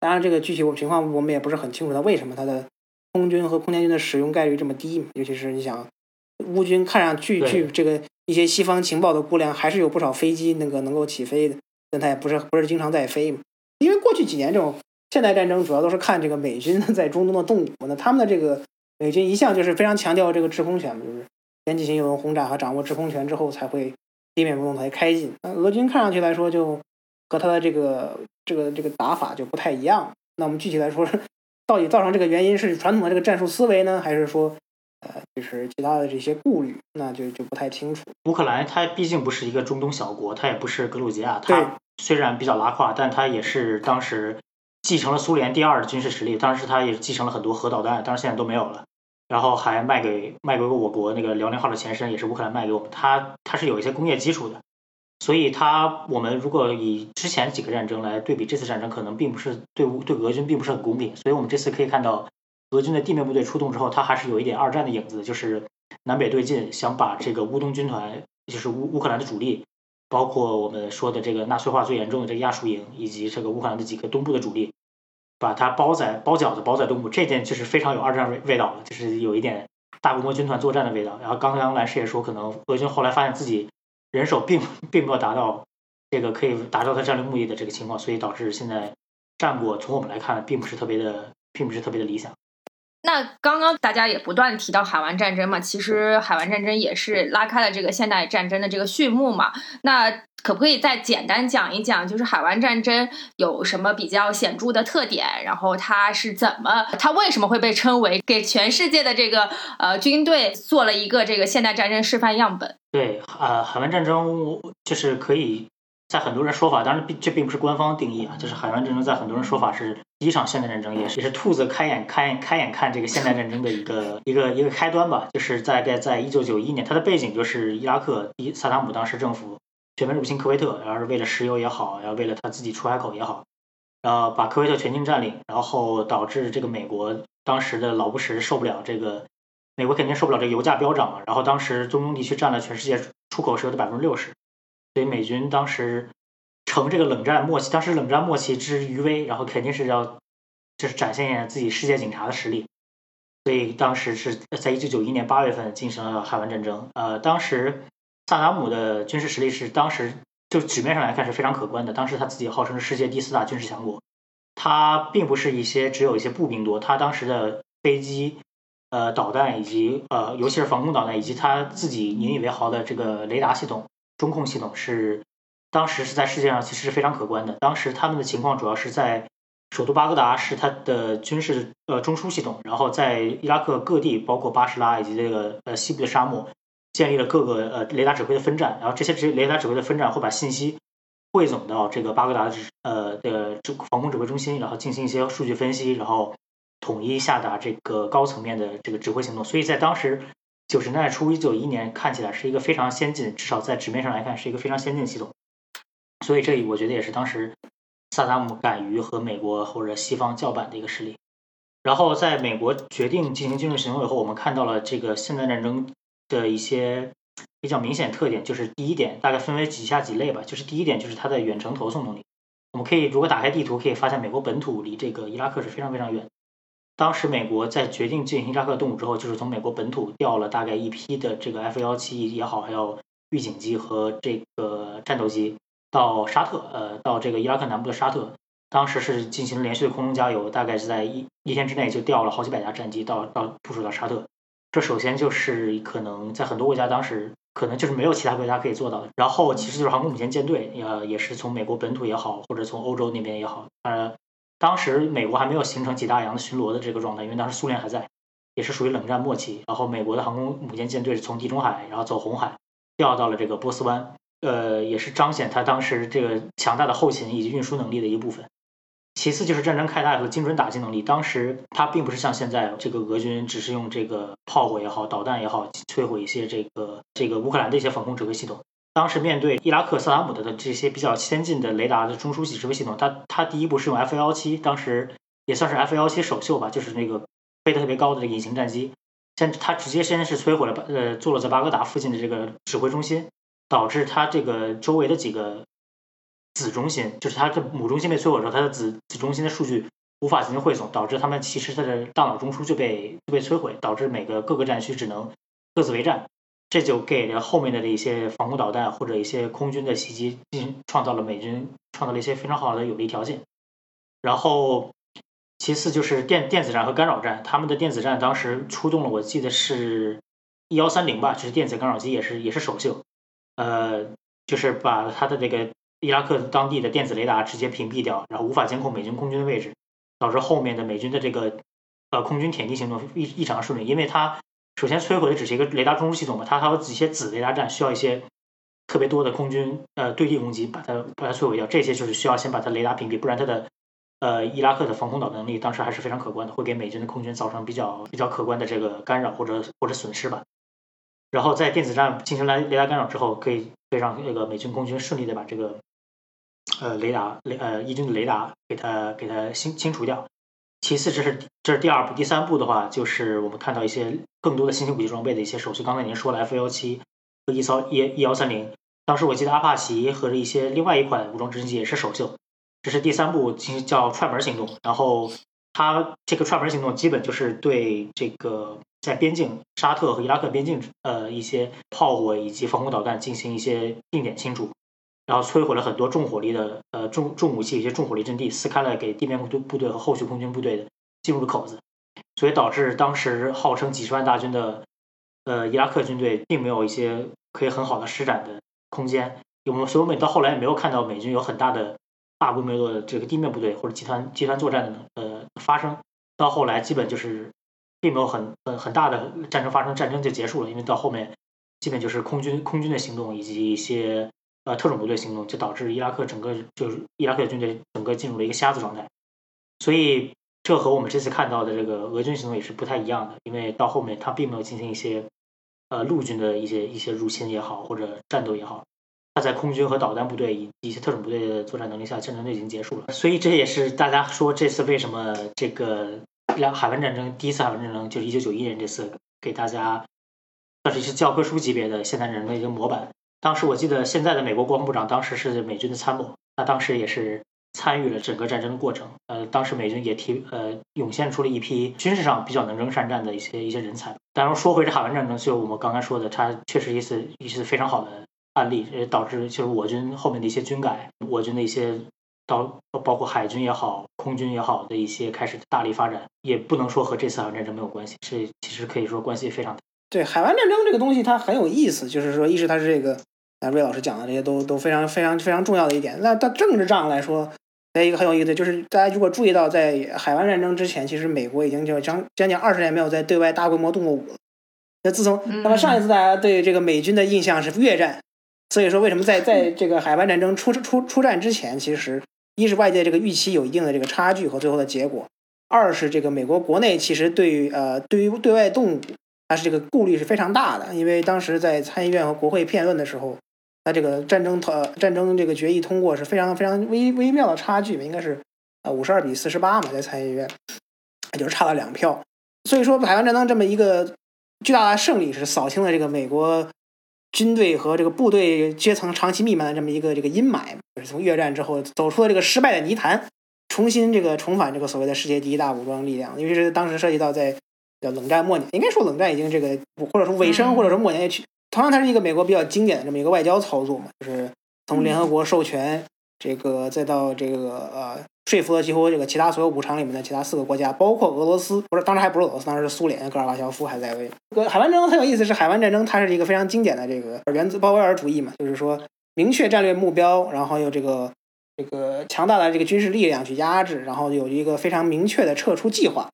当然这个具体情况我们也不是很清楚，它为什么它的空军和空天军的使用概率这么低，尤其是你想，乌军看上去据这个一些西方情报的估量，还是有不少飞机那个能够起飞的，但它也不是不是经常在飞嘛，因为过去几年这种现代战争主要都是看这个美军 (laughs) 在中东的动武，那他们的这个美军一向就是非常强调这个制空权嘛，就是先进行一轮轰炸和掌握制空权之后才会。地面不动才开进，那俄军看上去来说就和他的这个这个这个打法就不太一样。那我们具体来说，到底造成这个原因是传统的这个战术思维呢，还是说呃就是其他的这些顾虑？那就就不太清楚。乌克兰它毕竟不是一个中东小国，它也不是格鲁吉亚，它虽然比较拉胯，但它也是当时继承了苏联第二的军事实力，当时它也继承了很多核导弹，当然现在都没有了。然后还卖给卖给过我国那个辽宁号的前身，也是乌克兰卖给我们。它它是有一些工业基础的，所以它我们如果以之前几个战争来对比，这次战争可能并不是对乌对俄军并不是很公平。所以我们这次可以看到，俄军的地面部队出动之后，它还是有一点二战的影子，就是南北对进，想把这个乌东军团，就是乌乌克兰的主力，包括我们说的这个纳粹化最严重的这个亚速营，以及这个乌克兰的几个东部的主力。把它包在包饺子包在东部，这件就是非常有二战味味道了，就是有一点大规模军团作战的味道。然后刚刚来师也说，可能俄军后来发现自己人手并并没有达到这个可以达到他战略目的的这个情况，所以导致现在战果从我们来看，并不是特别的，并不是特别的理想。那刚刚大家也不断提到海湾战争嘛，其实海湾战争也是拉开了这个现代战争的这个序幕嘛。那可不可以再简单讲一讲，就是海湾战争有什么比较显著的特点？然后它是怎么，它为什么会被称为给全世界的这个呃军队做了一个这个现代战争示范样本？对，呃，海湾战争就是可以。在很多人说法，当然并这并不是官方定义啊，就是海湾战争在很多人说法是第一场现代战争，也是也是兔子开眼开眼开眼看这个现代战争的一个一个一个开端吧。就是在在在一九九一年，它的背景就是伊拉克伊萨达姆当时政府全面入侵科威特，然后是为了石油也好，然后为了他自己出海口也好，然后把科威特全境占领，然后导致这个美国当时的老布什受不了这个，美国肯定受不了这个油价飙涨嘛，然后当时中东地区占了全世界出口石油的百分之六十。所以美军当时乘这个冷战末期，当时冷战末期之余威，然后肯定是要就是展现一下自己世界警察的实力。所以当时是在一九九一年八月份进行了海湾战争。呃，当时萨达姆的军事实力是当时就纸面上来看是非常可观的。当时他自己号称是世界第四大军事强国，他并不是一些只有一些步兵多，他当时的飞机、呃导弹以及呃尤其是防空导弹以及他自己引以为豪的这个雷达系统。中控系统是当时是在世界上其实是非常可观的。当时他们的情况主要是在首都巴格达是它的军事呃中枢系统，然后在伊拉克各地，包括巴士拉以及这个呃西部的沙漠，建立了各个呃雷达指挥的分站。然后这些这雷达指挥的分站会把信息汇总到这个巴格达的呃的防空指挥中心，然后进行一些数据分析，然后统一下达这个高层面的这个指挥行动。所以在当时。九十年代初，一九一年看起来是一个非常先进，至少在纸面上来看是一个非常先进的系统。所以这里我觉得也是当时萨达姆敢于和美国或者西方叫板的一个实力。然后在美国决定进行军事行动以后，我们看到了这个现代战争的一些比较明显特点，就是第一点大概分为几下几类吧。就是第一点就是它的远程投送能力。我们可以如果打开地图，可以发现美国本土离这个伊拉克是非常非常远。当时美国在决定进行伊拉克动武之后，就是从美国本土调了大概一批的这个 F 幺七也好，还有预警机和这个战斗机到沙特，呃，到这个伊拉克南部的沙特。当时是进行连续的空中加油，大概是在一一天之内就调了好几百架战机到到部署到沙特。这首先就是可能在很多国家当时可能就是没有其他国家可以做到的。然后其实就是航空母舰舰队，呃，也是从美国本土也好，或者从欧洲那边也好，呃。当时美国还没有形成几大洋的巡逻的这个状态，因为当时苏联还在，也是属于冷战末期。然后美国的航空母舰舰队是从地中海，然后走红海，调到了这个波斯湾，呃，也是彰显他当时这个强大的后勤以及运输能力的一部分。其次就是战争开大和精准打击能力，当时它并不是像现在这个俄军只是用这个炮火也好，导弹也好，摧毁一些这个这个乌克兰的一些防空指挥系统。当时面对伊拉克萨达姆的的这些比较先进的雷达的中枢系指挥系统，它它第一步是用 F 幺七，当时也算是 F 幺七首秀吧，就是那个飞得特别高的这个隐形战机，先它直接先是摧毁了巴呃坐落在巴格达附近的这个指挥中心，导致它这个周围的几个子中心，就是它的母中心被摧毁之后，它的子子中心的数据无法进行汇总，导致他们其实它的大脑中枢就被就被摧毁，导致每个各个战区只能各自为战，这就给了后面的一些防空导弹或者一些空军的袭击进行创造了美军创造了一些非常好的有利条件。然后其次就是电电子战和干扰战，他们的电子战当时出动了，我记得是一幺三零吧，就是电子干扰机也是也是首秀，呃，就是把他的这个伊拉克当地的电子雷达直接屏蔽掉，然后无法监控美军空军的位置。导致后面的美军的这个呃空军舔地行动异异常顺利，因为它首先摧毁的只是一个雷达中枢系统嘛，它还有一些子雷达站需要一些特别多的空军呃对地攻击把它把它摧毁掉，这些就是需要先把它雷达屏蔽，不然它的呃伊拉克的防空导弹能力当时还是非常可观的，会给美军的空军造成比较比较可观的这个干扰或者或者损失吧。然后在电子战进行来雷达干扰之后，可以可以让那个美军空军顺利的把这个。呃，雷达雷呃，伊军的雷达给它给它清清除掉。其次，这是这是第二步，第三步的话，就是我们看到一些更多的新型武器装备的一些手续。刚才您说了 F 幺七和一骚一一幺三零，当时我记得阿帕奇和一些另外一款武装直升机也是首秀。这是第三步，进行叫串门行动。然后它这个串门行动基本就是对这个在边境沙特和伊拉克边境呃一些炮火以及防空导弹进行一些定点清除。然后摧毁了很多重火力的呃重重武器一些重火力阵地，撕开了给地面部队部队和后续空军部队的进入的口子，所以导致当时号称几十万大军的呃伊拉克军队并没有一些可以很好的施展的空间。我们所以我们到后来也没有看到美军有很大的大规模的这个地面部队或者集团集团作战的呃发生。到后来基本就是并没有很很很大的战争发生，战争就结束了，因为到后面基本就是空军空军的行动以及一些。呃，特种部队行动就导致伊拉克整个就是伊拉克军队整个进入了一个瞎子状态，所以这和我们这次看到的这个俄军行动也是不太一样的，因为到后面他并没有进行一些呃陆军的一些一些入侵也好或者战斗也好，他在空军和导弹部队以及一些特种部队的作战能力下，战争就已经结束了。所以这也是大家说这次为什么这个两海湾战争第一次海湾战争就是一九九一年这次给大家算是一是教科书级别的现代战争的一个模板。当时我记得，现在的美国国防部长当时是美军的参谋，他当时也是参与了整个战争的过程。呃，当时美军也提呃涌现出了一批军事上比较能征善战的一些一些人才。当然，说回这海湾战争，就我们刚才说的，它确实一次一次非常好的案例，也导致就是我军后面的一些军改，我军的一些到包括海军也好，空军也好的一些开始大力发展，也不能说和这次海湾战争没有关系，是其实可以说关系非常大。对海湾战争这个东西，它很有意思，就是说，一是它是这个，啊，瑞老师讲的这些都都非常非常非常重要的一点。那到政治上来说，还有一个很有意思，就是大家如果注意到，在海湾战争之前，其实美国已经就将将近二十年没有在对外大规模动过武了。那自从那么上一次大家对这个美军的印象是越战，所以说为什么在在这个海湾战争出出出战之前，其实一是外界这个预期有一定的这个差距和最后的结果，二是这个美国国内其实对于呃对于对外动武。他是这个顾虑是非常大的，因为当时在参议院和国会辩论的时候，他这个战争呃战争这个决议通过是非常非常微微妙的差距，应该是呃五十二比四十八嘛，在参议院，就是差了两票。所以说，海湾战争这么一个巨大的胜利，是扫清了这个美国军队和这个部队阶层长期弥漫的这么一个这个阴霾，就是从越战之后走出了这个失败的泥潭，重新这个重返这个所谓的世界第一大武装力量，尤其是当时涉及到在。叫冷战末年，应该说冷战已经这个，或者说尾声，或者说末年也去。同样，它是一个美国比较经典的这么一个外交操作嘛，就是从联合国授权这个，再到这个呃，说服了几乎这个其他所有五常里面的其他四个国家，包括俄罗斯，不是，当时还不是俄罗斯，当时是苏联，戈尔巴乔夫还在位。这个海湾战争很有意思，是海湾战争，它是一个非常经典的这个原子鲍威尔主义嘛，就是说明确战略目标，然后又这个这个强大的这个军事力量去压制，然后有一个非常明确的撤出计划。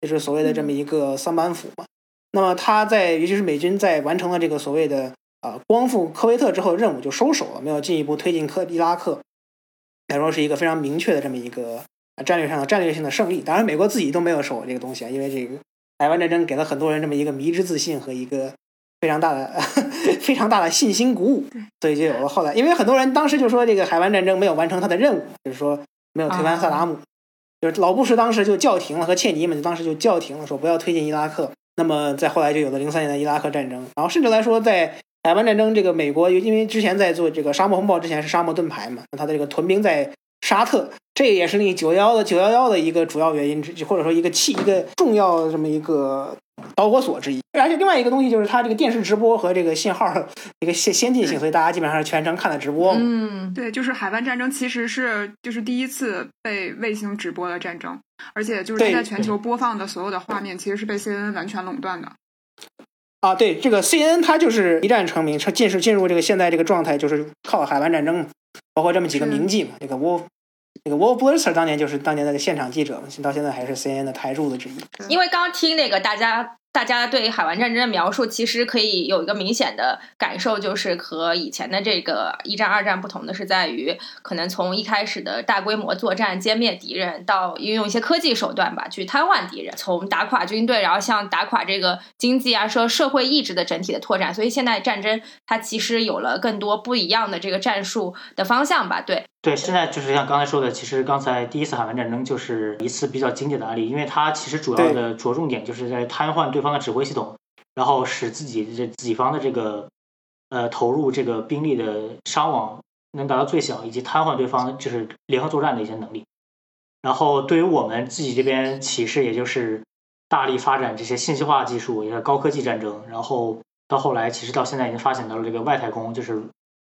就是所谓的这么一个三板斧嘛。那么他在，尤其是美军在完成了这个所谓的啊光复科威特之后，任务就收手了，没有进一步推进科伊拉克，来说是一个非常明确的这么一个战略上的战略性的胜利。当然，美国自己都没有守这个东西啊，因为这个台湾战争给了很多人这么一个迷之自信和一个非常大的 (laughs) 非常大的信心鼓舞，所以就有了后来。因为很多人当时就说这个海湾战争没有完成他的任务，就是说没有推翻萨达姆。就是老布什当时就叫停了，和切尼们当时就叫停了，说不要推进伊拉克。那么在后来就有了零三年的伊拉克战争，然后甚至来说，在海湾战争这个美国，因为之前在做这个沙漠风暴之前是沙漠盾牌嘛，那他的这个屯兵在沙特，这也是那九幺的九幺幺的一个主要原因之，或者说一个契一个重要的这么一个导火索之一。而且另外一个东西就是它这个电视直播和这个信号一个先先进性，所以大家基本上是全程看的直播。嗯，对，就是海湾战争其实是就是第一次被卫星直播的战争，而且就是它在全球播放的所有的画面其实是被 CNN 完全垄断的。啊，对，这个 CNN 它就是一战成名，它进是进入这个现在这个状态，就是靠海湾战争，包括这么几个是名记嘛，这个 Wolf，这个 w o l b l i t z e r 当年就是当年的现场记者嘛，到现在还是 CNN 的台柱子之一。因为刚刚听那个大家大家对海湾战争的描述，其实可以有一个明显的感受，就是和以前的这个一战、二战不同的是在于，可能从一开始的大规模作战歼灭敌人，到运用一些科技手段吧去瘫痪敌人，从打垮军队，然后像打垮这个经济啊、说社会意志的整体的拓展。所以现在战争它其实有了更多不一样的这个战术的方向吧？对，对，现在就是像刚才说的，其实刚才第一次海湾战争就是一次比较经典的案例，因为它其实主要的着重点就是在瘫痪对方的指挥系统，然后使自己这己方的这个呃投入这个兵力的伤亡能达到最小，以及瘫痪对方就是联合作战的一些能力。然后对于我们自己这边启示，也就是大力发展这些信息化技术，也是高科技战争，然后到后来其实到现在已经发展到了这个外太空，就是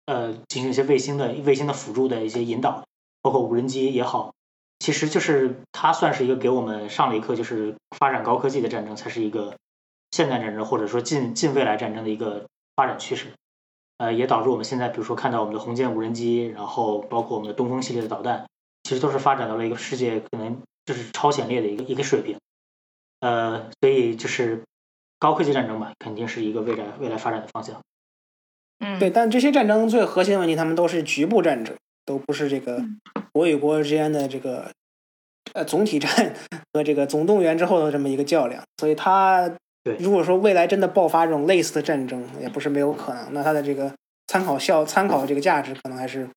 呃进行一些卫星的卫星的辅助的一些引导，包括无人机也好，其实就是它算是一个给我们上了一课，就是发展高科技的战争才是一个现代战争或者说近近未来战争的一个发展趋势。呃，也导致我们现在比如说看到我们的红箭无人机，然后包括我们的东风系列的导弹，其实都是发展到了一个世界可能就是超前列的一个一个水平。呃，所以就是高科技战争吧，肯定是一个未来未来发展的方向。嗯，对，但这些战争最核心的问题，他们都是局部战争，都不是这个嗯国与国之间的这个呃总体战和这个总动员之后的这么一个较量。所以他对如果说未来真的爆发这种类似的战争，也不是没有可能。那他的这个参考效参考这个价值可能还是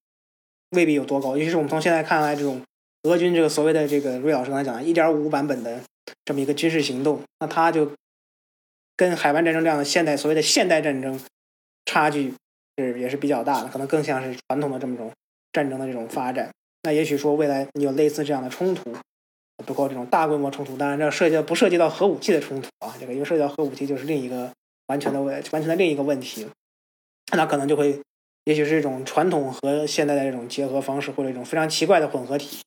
未必有多高。尤其是我们从现在看来，这种俄军这个所谓的这个瑞老师刚才讲的一点五版本的这么一个军事行动，那他就跟海湾战争这样的现代所谓的现代战争差距是也是比较大的，可能更像是传统的这么种战争的这种发展。那也许说未来你有类似这样的冲突，包括这种大规模冲突，当然这涉及到不涉及到核武器的冲突啊，这个因为涉及到核武器就是另一个完全的问完全的另一个问题，那可能就会也许是一种传统和现代的这种结合方式，或者一种非常奇怪的混合体。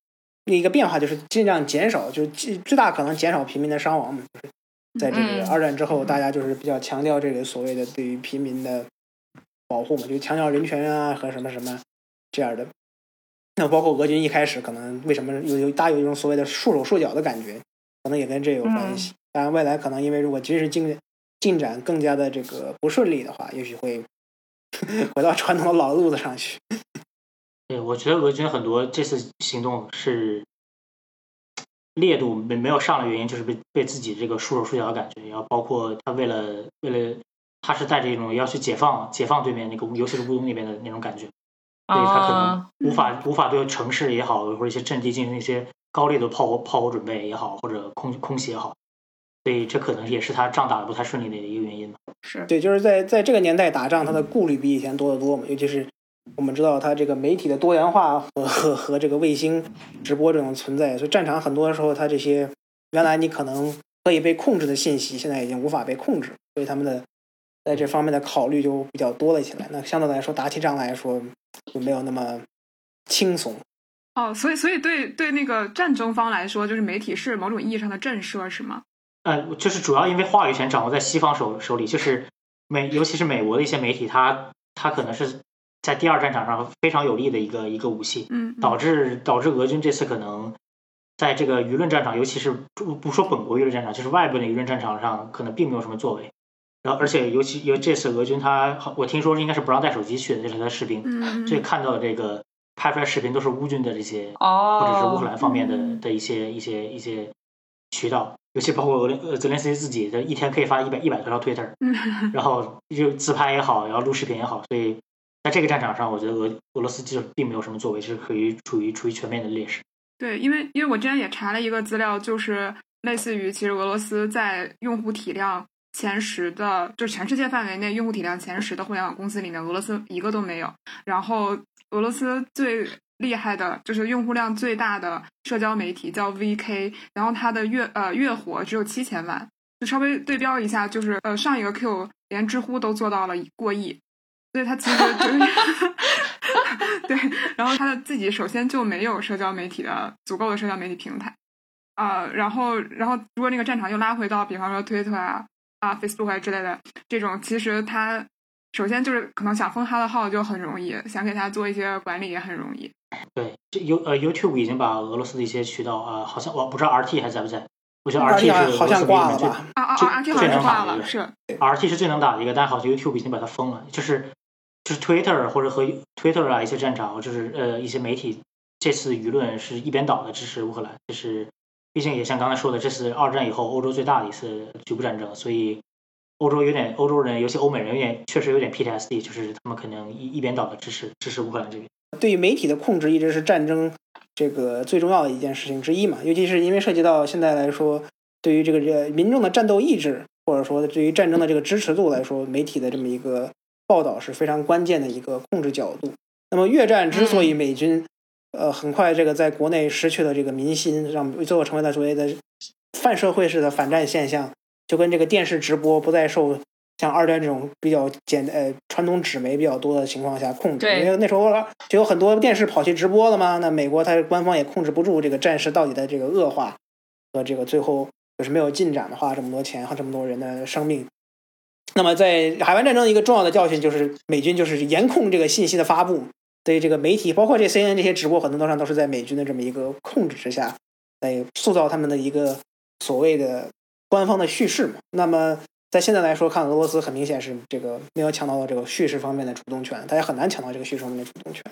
另一个变化就是尽量减少，就是最最大可能减少平民的伤亡嘛，就是在这个嗯二战之后，大家就是比较强调这个所谓的对于平民的保护嘛，就强调人权啊和什么什么这样的。那包括俄军一开始可能为什么有有大家有一种所谓的束手束脚的感觉，可能也跟这有关系。当然，未来可能因为如果军事进进展更加的这个不顺利的话，也许会 (laughs) 回到传统的老路子上去。(laughs) 对，我觉得俄军很多这次行动是烈度没没有上的原因，就是被被自己这个束手束脚的感觉，然后包括他为了为了他是带着一种要去解放解放对面那个尤其是乌东那边的那种感觉，所以他可能啊无法无法对城市也好，或者一些阵地进行一些高烈的炮火炮火准备也好，或者空空袭也好，所以这可能也是他仗打得不太顺利的一个原因吧。是对，就是在在这个年代打仗，他的顾虑比以前多得多嘛。尤其是我们知道他这个媒体的多元化和和和这个卫星直播这种存在，所以战场很多时候它这些原来你可能可以被控制的信息，现在已经无法被控制，所以他们的在这方面的考虑就比较多了起来。那相对来说，打起仗来说就没有那么轻松。哦，所以所以对对那个战争方来说，就是媒体是某种意义上的震慑，是吗？呃，就是主要因为话语权掌握在西方手手里，就是美，尤其是美国的一些媒体，它它可能是在第二战场上非常有利的一个一个武器，嗯，嗯导致导致俄军这次可能在这个舆论战场，尤其是不不说本国舆论战场，就是外部的舆论战场上，可能并没有什么作为。然后，而且尤其因为这次俄军他，我听说应该是不让带手机去的，这是他的士兵，所以看到的这个拍出来视频都是乌军的这些或者是乌克哦，兰方面的嗯的一些一些一些渠道，尤其包括俄泽连斯基自己的一天可以发一百一百多条 Twitter，嗯。然后就自拍也好，然后录视频也好，所以在这个战场上，我觉得俄俄罗斯其实并没有什么作为，是可以处于处于全面的劣势。对，因为因为我之前也查了一个资料，就是类似于其实俄罗斯在用户体量前十的，就是全世界范围内用户体量前十的互联网公司里面，俄罗斯一个都没有。然后俄罗斯最厉害的就是用户量最大的社交媒体叫 VK，然后它的月呃月活只有七千万，就稍微对标一下，就是呃上一个 Q 连知乎都做到了过亿，所以它其实就是 (laughs) 对，然后它的自己首先就没有社交媒体的足够的社交媒体平台。啊，然后，然后，如果那个战场又拉回到，比方说推特啊、啊 Facebook 啊之类的这种，其实他首先就是可能想封他的号就很容易，想给他做一些管理也很容易。对，这 U 呃 YouTube 已经把俄罗斯的一些渠道啊，好像我不知道 RT 还在不在，我觉得 RT 是好像挂了最吧？啊啊最啊！RT 好最像是挂了，能打的一个是 RT 是最能打的一个，但好像 YouTube 已经把它封了，就是就是 Twitter 或者和 Twitter 啊一些战场，就是呃一些媒体这次舆论是一边倒的支持乌克兰，就是毕竟也像刚才说的，这是二战以后欧洲最大的一次局部战争，所以欧洲有点欧洲人，尤其欧美人有点确实有点 PTSD，就是他们可能一一边倒的支持支持乌克兰这边。对于媒体的控制一直是战争这个最重要的一件事情之一嘛，尤其是因为涉及到现在来说，对于这个这民众的战斗意志，或者说对于战争的这个支持度来说，媒体的这么一个报道是非常关键的一个控制角度。那么越战之所以美军呃很快这个在国内失去了这个民心，让最后成为了所谓的泛社会式的反战现象，就跟这个电视直播不再受像二战这种比较简呃传统纸媒比较多的情况下控制，因为那时候就有很多电视跑去直播了嘛，那美国它官方也控制不住这个战事到底的这个恶化和这个最后就是没有进展的话，这么多钱和这么多人的生命。那么在海湾战争一个重要的教训就是美军就是严控这个信息的发布，对这个媒体，包括这 CNN 这些直播，很多多上都是在美军的这么一个控制之下，来塑造他们的一个所谓的官方的叙事嘛。那么在现在来说，看俄罗斯很明显是这个没有抢到这个叙事方面的主动权，大家很难抢到这个叙事方面的主动权。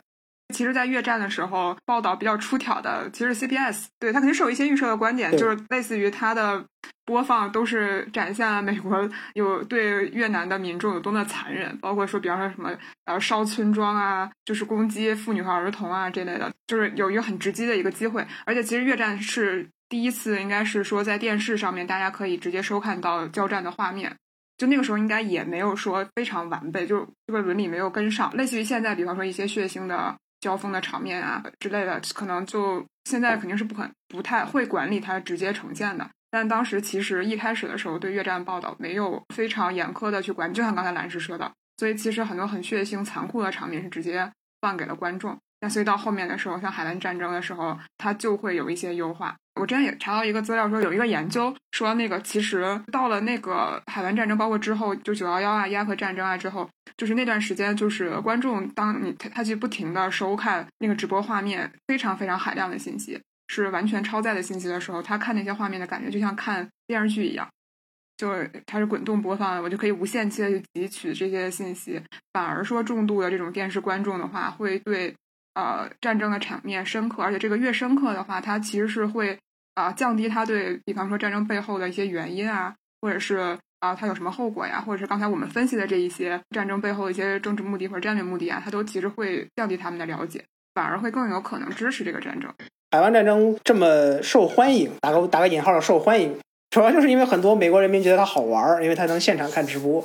其实，在越战的时候，报道比较出挑的其实是 CBS，对他肯定是有一些预设的观点，就是类似于他的播放都是展现了美国有对越南的民众有多么残忍，包括说，比方说什么呃烧村庄啊，就是攻击妇女和儿童啊这类的，就是有一个很直击的一个机会。而且，其实越战是第一次，应该是说在电视上面大家可以直接收看到交战的画面。就那个时候应该也没有说非常完备，就这个伦理没有跟上，类似于现在，比方说一些血腥的交锋的场面啊之类的，可能就现在肯定是不很不太会管理它直接呈现的。但当时其实一开始的时候，对越战报道没有非常严苛的去管理，就像刚才兰石说的，所以其实很多很血腥、残酷的场面是直接放给了观众。那所以到后面的时候，像海湾战争的时候，它就会有一些优化。我之前也查到一个资料说，有一个研究说，那个其实到了那个海湾战争，包括之后就九幺幺啊、伊拉克战争啊之后，就是那段时间，就是观众当你他他去不停的收看那个直播画面，非常非常海量的信息，是完全超载的信息的时候，他看那些画面的感觉就像看电视剧一样。就它是滚动播放的，我就可以无限期的去汲取这些信息。反而说重度的这种电视观众的话，会对呃战争的场面深刻，而且这个越深刻的话，它其实是会啊、呃降低他对比方说战争背后的一些原因啊，或者是啊、它有什么后果呀，或者是刚才我们分析的这一些战争背后的一些政治目的或者战略目的啊，它都其实会降低他们的了解，反而会更有可能支持这个战争。海湾战争这么受欢迎，打个打个引号的受欢迎，主要就是因为很多美国人民觉得它好玩儿，因为它能现场看直播，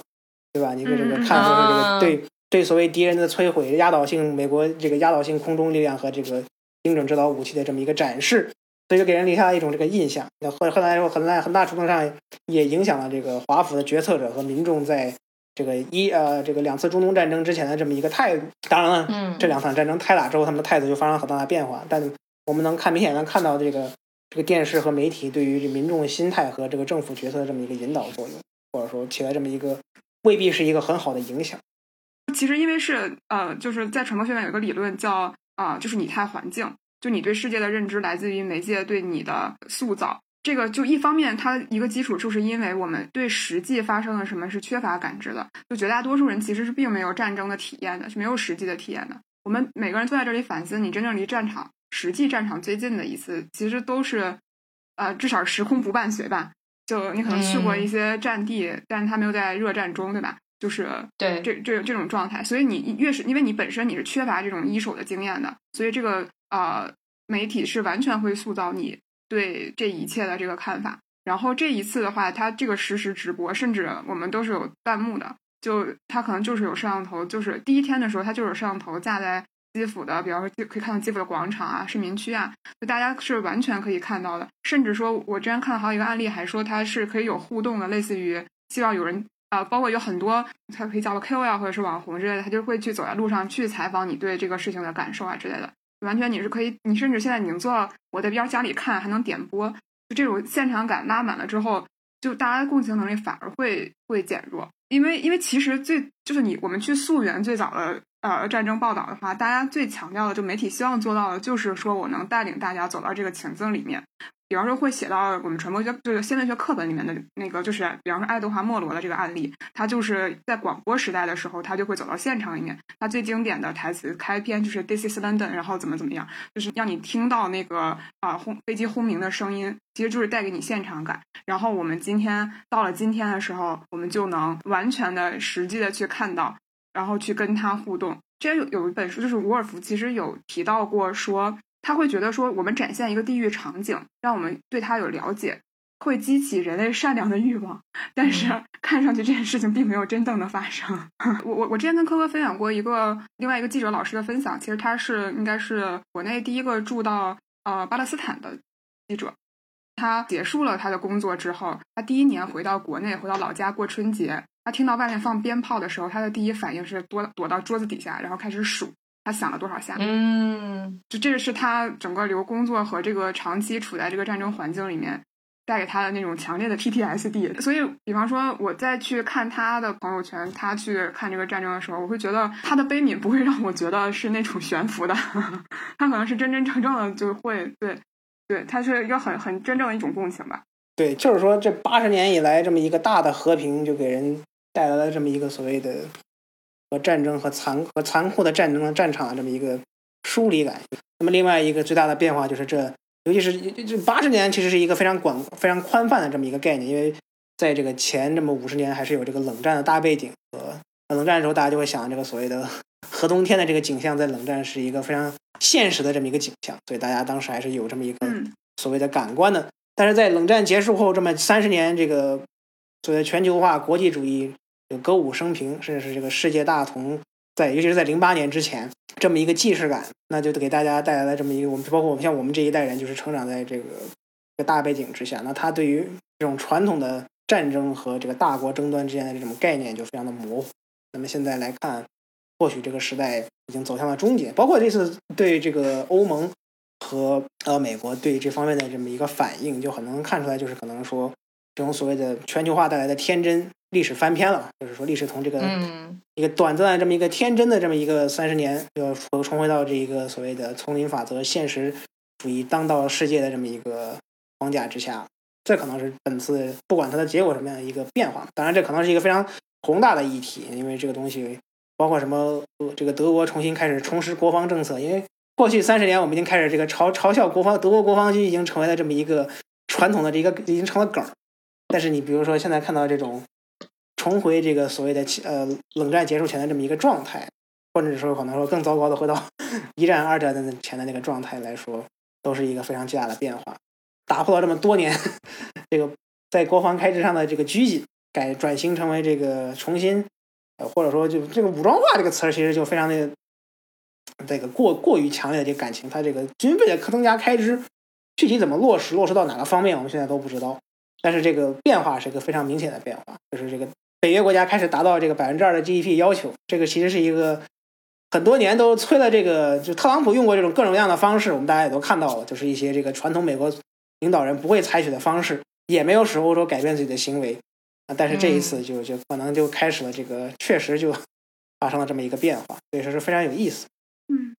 对吧？你跟这个嗯看这啊个对对所谓敌人的摧毁、压倒性美国这个压倒性空中力量和这个精准制导武器的这么一个展示，所以就给人留下了一种这个印象。那后后来说很大很大程度上也影响了这个华府的决策者和民众在这个一呃这个两次中东战争之前的这么一个态度。当然了，嗯，这两场战争开打之后，他们的态度就发生了很大的变化。但我们能看明显能看到这个这个电视和媒体对于这民众的心态和这个政府决策的这么一个引导作用，或者说起来这么一个未必是一个很好的影响。其实因为是呃，就是在传播学院有一个理论叫啊、就是拟态环境，就你对世界的认知来自于媒介对你的塑造。这个就一方面，它一个基础就是因为我们对实际发生了什么是缺乏感知的，就绝大多数人其实是并没有战争的体验的，是没有实际的体验的。我们每个人坐在这里反思，你真正离战场实际战场最近的一次，其实都是呃，至少时空不伴随吧。就你可能去过一些战地，但是它没有在热战中，对吧？就是对，这这这种状态，所以你越是因为你本身你是缺乏这种一手的经验的，所以这个呃媒体是完全会塑造你对这一切的这个看法。然后这一次的话，它这个实时直播，甚至我们都是有弹幕的，就它可能就是有摄像头，就是第一天的时候，它就是有摄像头架在基辅的，比方说可以看到基辅的广场啊、市民区啊，就大家是完全可以看到的。甚至说我之前看到好几个案例，还说它是可以有互动的，类似于希望有人啊，包括有很多他可以叫做 KOL 或者是网红之类的，他就会去走在路上去采访你对这个事情的感受啊之类的。完全你是可以，你甚至现在你能做到我在边家里看还能点播，就这种现场感拉满了之后，就大家的共情能力反而会会减弱，因为因为其实最就是你我们去溯源最早的呃战争报道的话，大家最强调的就媒体希望做到的就是说我能带领大家走到这个情境里面。比方说会写到我们传播学就是新闻学课本里面的那个，就是比方说爱德华莫罗的这个案例，他就是在广播时代的时候，他就会走到现场里面。他最经典的台词开篇就是 “This is London”，然后怎么怎么样，就是让你听到那个啊轰飞机轰鸣的声音，其实就是带给你现场感。然后我们今天到了今天的时候，我们就能完全的实际的去看到，然后去跟他互动。之前有有一本书，就是伍尔夫其实有提到过说。他会觉得说，我们展现一个地域场景，让我们对他有了解，会激起人类善良的欲望。但是 (laughs) 看上去这件事情并没有真正的发生。(laughs) 我我我之前跟科科分享过一个另外一个记者老师的分享，其实他是应该是国内第一个住到呃巴勒斯坦的记者。他结束了他的工作之后，他第一年回到国内，回到老家过春节。他听到外面放鞭炮的时候，他的第一反应是躲躲到桌子底下，然后开始数。他响了多少下？嗯，就这个是他整个留工作和这个长期处在这个战争环境里面带给他的那种强烈的 PTSD。所以，比方说我再去看他的朋友圈，他去看这个战争的时候，我会觉得他的悲悯不会让我觉得是那种悬浮的，他可能是真真正正的就会对对，他是一个很很真正的一种共情吧。对，就是说这八十年以来这么一个大的和平，就给人带来了这么一个所谓的。和战争和残和残酷的战争的战场的这么一个疏离感。那么另外一个最大的变化就是这，尤其是这八十年其实是一个非常广、非常宽泛的这么一个概念，因为在这个前这么五十年还是有这个冷战的大背景和冷战的时候，大家就会想这个所谓的核冬天的这个景象，在冷战是一个非常现实的这么一个景象，所以大家当时还是有这么一个所谓的感官的。但是在冷战结束后这么三十年，这个所谓全球化、国际主义。歌舞升平，甚至是这个世界大同，在尤其是在零八年之前，这么一个既视感，那就给大家带来了这么一个我们包括我们像我们这一代人，就是成长在这个这个大背景之下，那他对于这种传统的战争和这个大国争端之间的这种概念就非常的模糊。那么现在来看，或许这个时代已经走向了终结。包括这次对这个欧盟和呃美国对这方面的这么一个反应，就很能看出来，就是可能说这种所谓的全球化带来的天真。历史翻篇了，就是说历史从这个一个短暂的这么一个天真的这么一个三十年，又重回到这一个所谓的丛林法则、现实主义当道世界的这么一个框架之下，这可能是本次不管它的结果什么样的一个变化。当然，这可能是一个非常宏大的议题，因为这个东西包括什么，这个德国重新开始重拾国防政策，因为过去三十年我们已经开始这个嘲嘲笑国防，德国国防军已经成为了这么一个传统的这一个已经成了梗儿。但是你比如说现在看到这种。重回这个所谓的呃冷战结束前的这么一个状态，或者说可能说更糟糕的回到 (laughs) 一战、二战的前的那个状态来说，都是一个非常巨大的变化，打破了这么多年 (laughs) 这个在国防开支上的这个拘谨，改转型成为这个重新，呃或者说就这个武装化这个词儿其实就非常的这个过过于强烈的这个感情，它这个军费的增加开支具体怎么落实，落实到哪个方面，我们现在都不知道，但是这个变化是一个非常明显的变化，就是这个。北约国家开始达到这个百分之二的 GDP 要求，这个其实是一个很多年都催了。这个就特朗普用过这种各种各样的方式，我们大家也都看到了，就是一些这个传统美国领导人不会采取的方式，也没有使欧洲改变自己的行为啊。但是这一次就就可能就开始了这个，确实就发生了这么一个变化，所以说是非常有意思。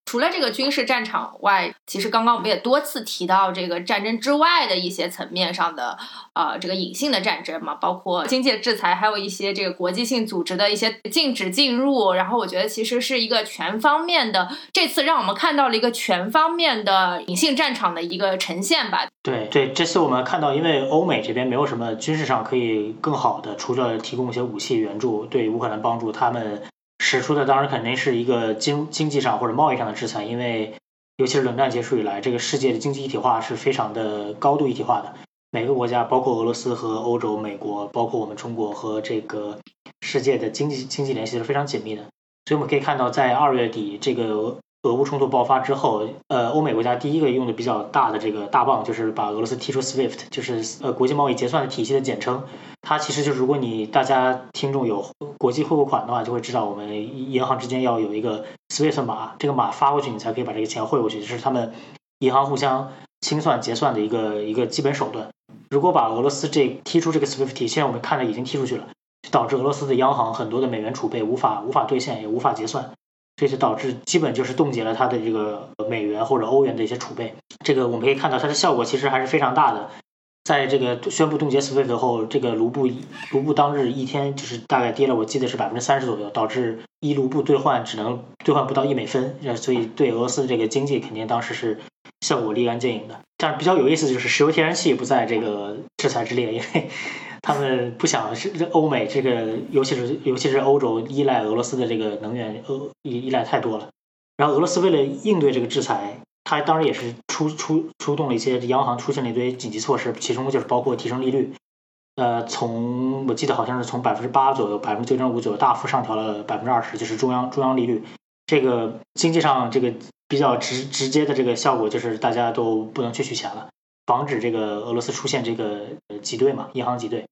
除了这个军事战场外，其实刚刚我们也多次提到这个战争之外的一些层面上的，呃，这个隐性的战争嘛，包括经济制裁，还有一些这个国际性组织的一些禁止进入。然后我觉得其实是一个全方面的，这次让我们看到了一个全方面的隐性战场的一个呈现吧。对对，这次我们看到，因为欧美这边没有什么军事上可以更好的，除了提供一些武器援助，对乌克兰帮助他们。使出的当然肯定是一个经经济上或者贸易上的制裁，因为尤其是冷战结束以来，这个世界的经济一体化是非常的高度一体化的。每个国家，包括俄罗斯和欧洲、美国，包括我们中国和这个世界的经济经济联系是非常紧密的。所以我们可以看到，在二月底这个俄乌冲突爆发之后，呃，欧美国家第一个用的比较大的这个大棒，就是把俄罗斯踢出 SWIFT，就是呃国际贸易结算的体系的简称。它其实就是如果你大家听众有国际汇款的话，就会知道我们银行之间要有一个 SWIFT 码，这个码发过去，你才可以把这个钱汇过去，这是他们银行互相清算结算的一个一个基本手段。如果把俄罗斯这踢出这个 SWIFT 体，现在我们看着已经踢出去了，就导致俄罗斯的央行很多的美元储备无法无法兑现，也无法结算，这就导致基本就是冻结了它的这个美元或者欧元的一些储备。这个我们可以看到它的效果其实还是非常大的。在这个宣布冻结 SWIFT 后，这个卢布卢布当日一天就是大概跌了，我记得是百分之三十左右，导致一卢布兑换只能兑换不到一美分，所以对俄罗斯这个经济肯定当时是效果立竿见影的。但是比较有意思的就是石油天然气不在这个制裁之列，因为他们不想是欧美这个，尤其是尤其是欧洲依赖俄罗斯的这个能源，呃依依赖太多了。然后俄罗斯为了应对这个制裁。它当然也是出出出动了一些央行出现了一堆紧急措施，其中就是包括提升利率，呃，从我记得好像是从百分之八左右，百分之九点五左右大幅上调了百分之二十，就是中央中央利率。这个经济上这个比较直直接的这个效果就是大家都不能去取钱了，防止这个俄罗斯出现这个挤兑嘛，银行挤兑，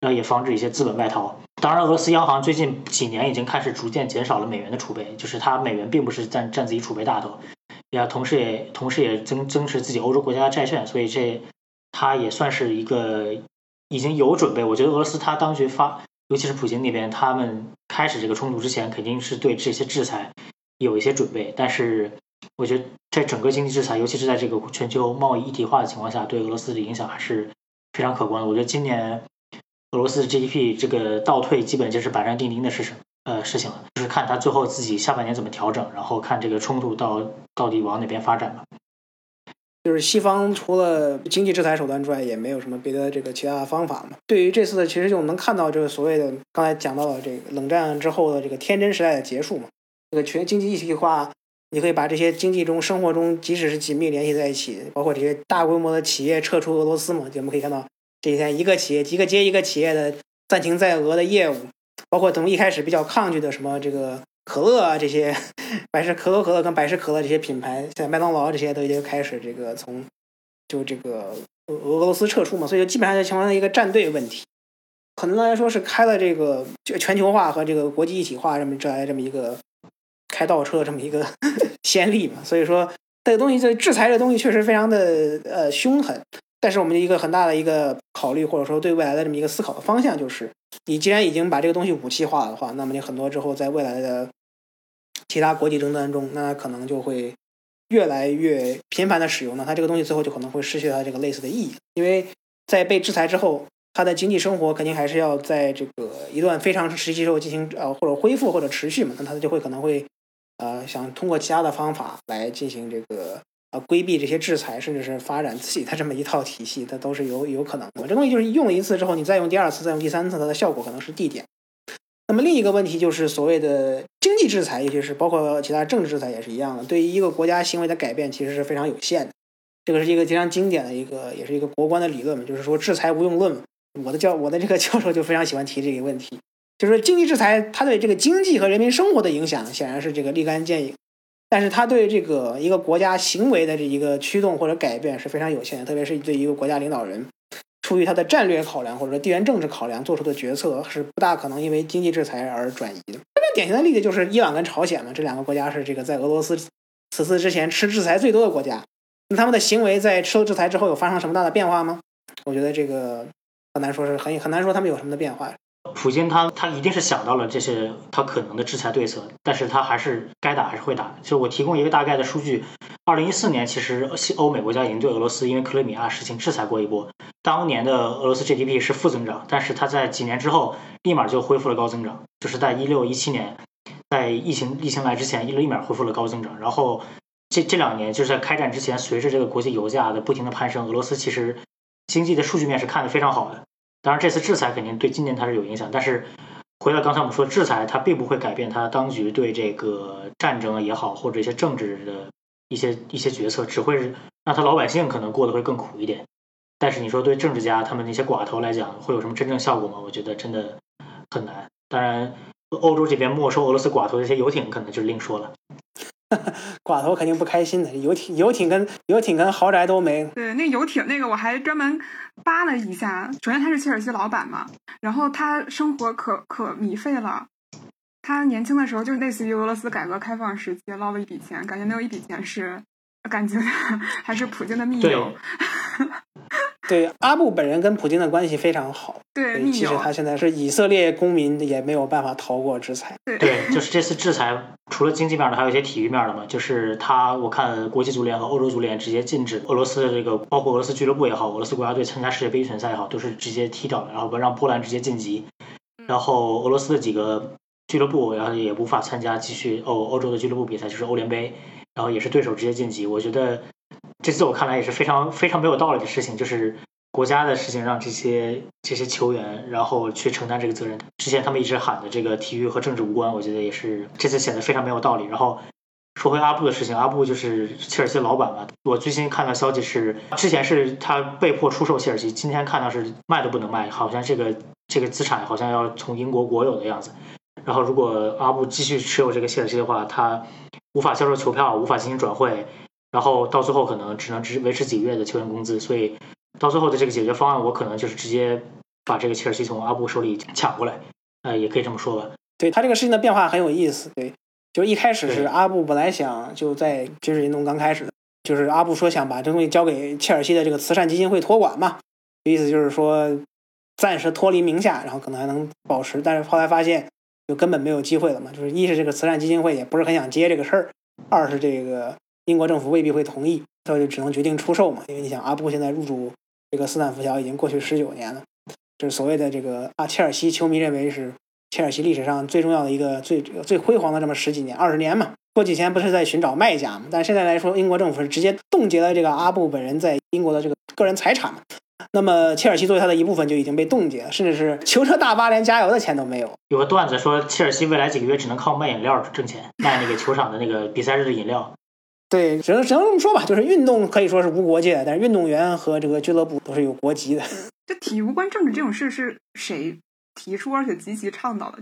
然后也防止一些资本外逃。当然，俄罗斯央行最近几年已经开始逐渐减少了美元的储备，就是它美元并不是占占自己储备大头。呀，同时也同时也增增持自己欧洲国家的债券，所以这它也算是一个已经有准备。我觉得俄罗斯它当局发，尤其是普京那边，他们开始这个冲突之前，肯定是对这些制裁有一些准备。但是我觉得在整个经济制裁，尤其是在这个全球贸易一体化的情况下，对俄罗斯的影响还是非常可观的。我觉得今年俄罗斯 GDP 这个倒退，基本就是板上钉钉的事情。呃，事情了，就是看他最后自己下半年怎么调整，然后看这个冲突到到底往哪边发展吧。就是西方除了经济制裁手段之外，也没有什么别的这个其他的方法嘛。对于这次的，其实就能看到这个所谓的刚才讲到的这个冷战之后的这个天真时代的结束嘛。这个全经济一体化，你可以把这些经济中、生活中，即使是紧密联系在一起，包括这些大规模的企业撤出俄罗斯嘛，我们可以看到这几天一个企业一个接一个企业的暂停在俄的业务。包括从一开始比较抗拒的什么这个可乐啊这些，百事可口可乐跟百事可乐这些品牌，像麦当劳这些都已经开始这个从就这个俄俄罗斯撤出嘛，所以就基本上就形成了一个战队问题。可能来说是开了这个全球化和这个国际一体化这么这来这么一个开倒车这么一个 (laughs) 先例嘛。所以说这个东西这制裁这东西确实非常的呃凶狠。但是我们的一个很大的一个考虑，或者说对未来的这么一个思考的方向，就是你既然已经把这个东西武器化了的话，那么你很多之后在未来的其他国际争端中，那可能就会越来越频繁的使用，那它这个东西最后就可能会失去它这个类似的意义。因为在被制裁之后，它的经济生活肯定还是要在这个一段非常时期之后进行呃或者恢复或者持续嘛，那它就会可能会呃想通过其他的方法来进行这个。啊，规避这些制裁，甚至是发展自己的这么一套体系，它都是有有可能的。这东西就是用了一次之后，你再用第二次，再用第三次，它的效果可能是递减。那么另一个问题就是所谓的经济制裁，尤其是包括其他政治制裁也是一样的，对于一个国家行为的改变其实是非常有限的。这个是一个非常经典的一个，也是一个国关的理论嘛，就是说制裁无用论。我的教我的这个 (laughs) 教授就非常喜欢提这个问题，就是说经济制裁它对这个经济和人民生活的影响显然是这个立竿见影。但是它对这个一个国家行为的这一个驱动或者改变是非常有限的，特别是对一个国家领导人出于他的战略考量或者说地缘政治考量做出的决策是不大可能因为经济制裁而转移的。特别典型的例子就是伊朗跟朝鲜嘛，这两个国家是这个在俄罗斯此次之前吃制裁最多的国家。那他们的行为在吃了制裁之后有发生什么大的变化吗？我觉得这个很难说是很很难说他们有什么的变化。普京他他一定是想到了这些他可能的制裁对策，但是他还是该打还是会打。就我提供一个大概的数据，二零一四年其实西欧美国家已经对俄罗斯因为克里米亚事情制裁过一波，当年的俄罗斯 GDP 是负增长，但是他在几年之后立马就恢复了高增长，就是在一六一七年，在疫情疫情来之前一立马恢复了高增长，然后这这两年就是在开战之前，随着这个国际油价的不停的攀升，俄罗斯其实经济的数据面是看得非常好的。当然，这次制裁肯定对今年它是有影响，但是回到刚才我们说，制裁它并不会改变它当局对这个战争也好，或者一些政治的一些一些决策，只会让他老百姓可能过得会更苦一点。但是你说对政治家他们那些寡头来讲，会有什么真正效果吗？我觉得真的很难。当然，欧洲这边没收俄罗斯寡头的一些游艇，可能就另说了。(laughs) 寡头肯定不开心的，游艇、游艇跟游艇跟豪宅都没。对，那游艇那个我还专门扒了一下。首先他是切尔西老板嘛，然后他生活可可糜费了。他年轻的时候就类似于俄罗斯改革开放时期捞了一笔钱，感觉没有一笔钱是感觉 (laughs) 还是普京的密友。(laughs) 对阿布本人跟普京的关系非常好。对，其实他现在是以色列公民，也没有办法逃过制裁。对，就是这次制裁，除了经济面的，还有一些体育面的嘛。就是他，我看国际足联和欧洲足联直接禁止俄罗斯的这个，包括俄罗斯俱乐部也好，俄罗斯国家队参加世界杯预选赛也好，都是直接踢掉了，然后让波兰直接晋级。然后俄罗斯的几个俱乐部，然后也无法参加继续欧欧洲的俱乐部比赛，就是欧联杯，然后也是对手直接晋级。我觉得。这次我看来也是非常非常没有道理的事情，就是国家的事情让这些这些球员然后去承担这个责任。之前他们一直喊的这个体育和政治无关，我觉得也是这次显得非常没有道理。然后说回阿布的事情，阿布就是切尔西老板嘛。我最新看到消息是，之前是他被迫出售切尔西，今天看到是卖都不能卖，好像这个这个资产好像要从英国国有的样子。然后如果阿布继续持有这个切尔西的话，他无法销售球票，无法进行转会。然后到最后可能只能只维持几个月的球员工资，所以到最后的这个解决方案，我可能就是直接把这个切尔西从阿布手里抢过来，呃，也可以这么说吧。对他这个事情的变化很有意思，对，就一开始是阿布本来想就在军事运动刚开始，就是阿布说想把这东西交给切尔西的这个慈善基金会托管嘛，意思就是说暂时脱离名下，然后可能还能保持，但是后来发现就根本没有机会了嘛，就是一是这个慈善基金会也不是很想接这个事儿，二是这个。英国政府未必会同意，他就只能决定出售嘛。因为你想，阿布现在入主这个斯坦福桥已经过去十九年了，就是所谓的这个啊，切尔西球迷认为是切尔西历史上最重要的一个最最辉煌的这么十几年、二十年嘛。过几天不是在寻找卖家嘛？但现在来说，英国政府是直接冻结了这个阿布本人在英国的这个个人财产嘛。那么切尔西作为他的一部分就已经被冻结了，甚至是球车大巴连加油的钱都没有。有个段子说，切尔西未来几个月只能靠卖饮料挣钱，卖那个球场的那个比赛日的饮料。对，只能只能这么说吧，就是运动可以说是无国界，但是运动员和这个俱乐部都是有国籍的。这体育无关政治这种事是谁提出而且积极倡导的？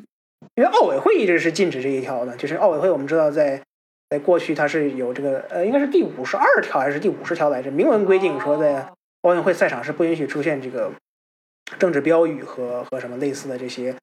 因为奥委会一直是禁止这一条的，就是奥委会我们知道在在过去它是有这个呃，应该是第五十二条还是第五十条来着，明文规定说在奥运会赛场是不允许出现这个政治标语和和什么类似的这些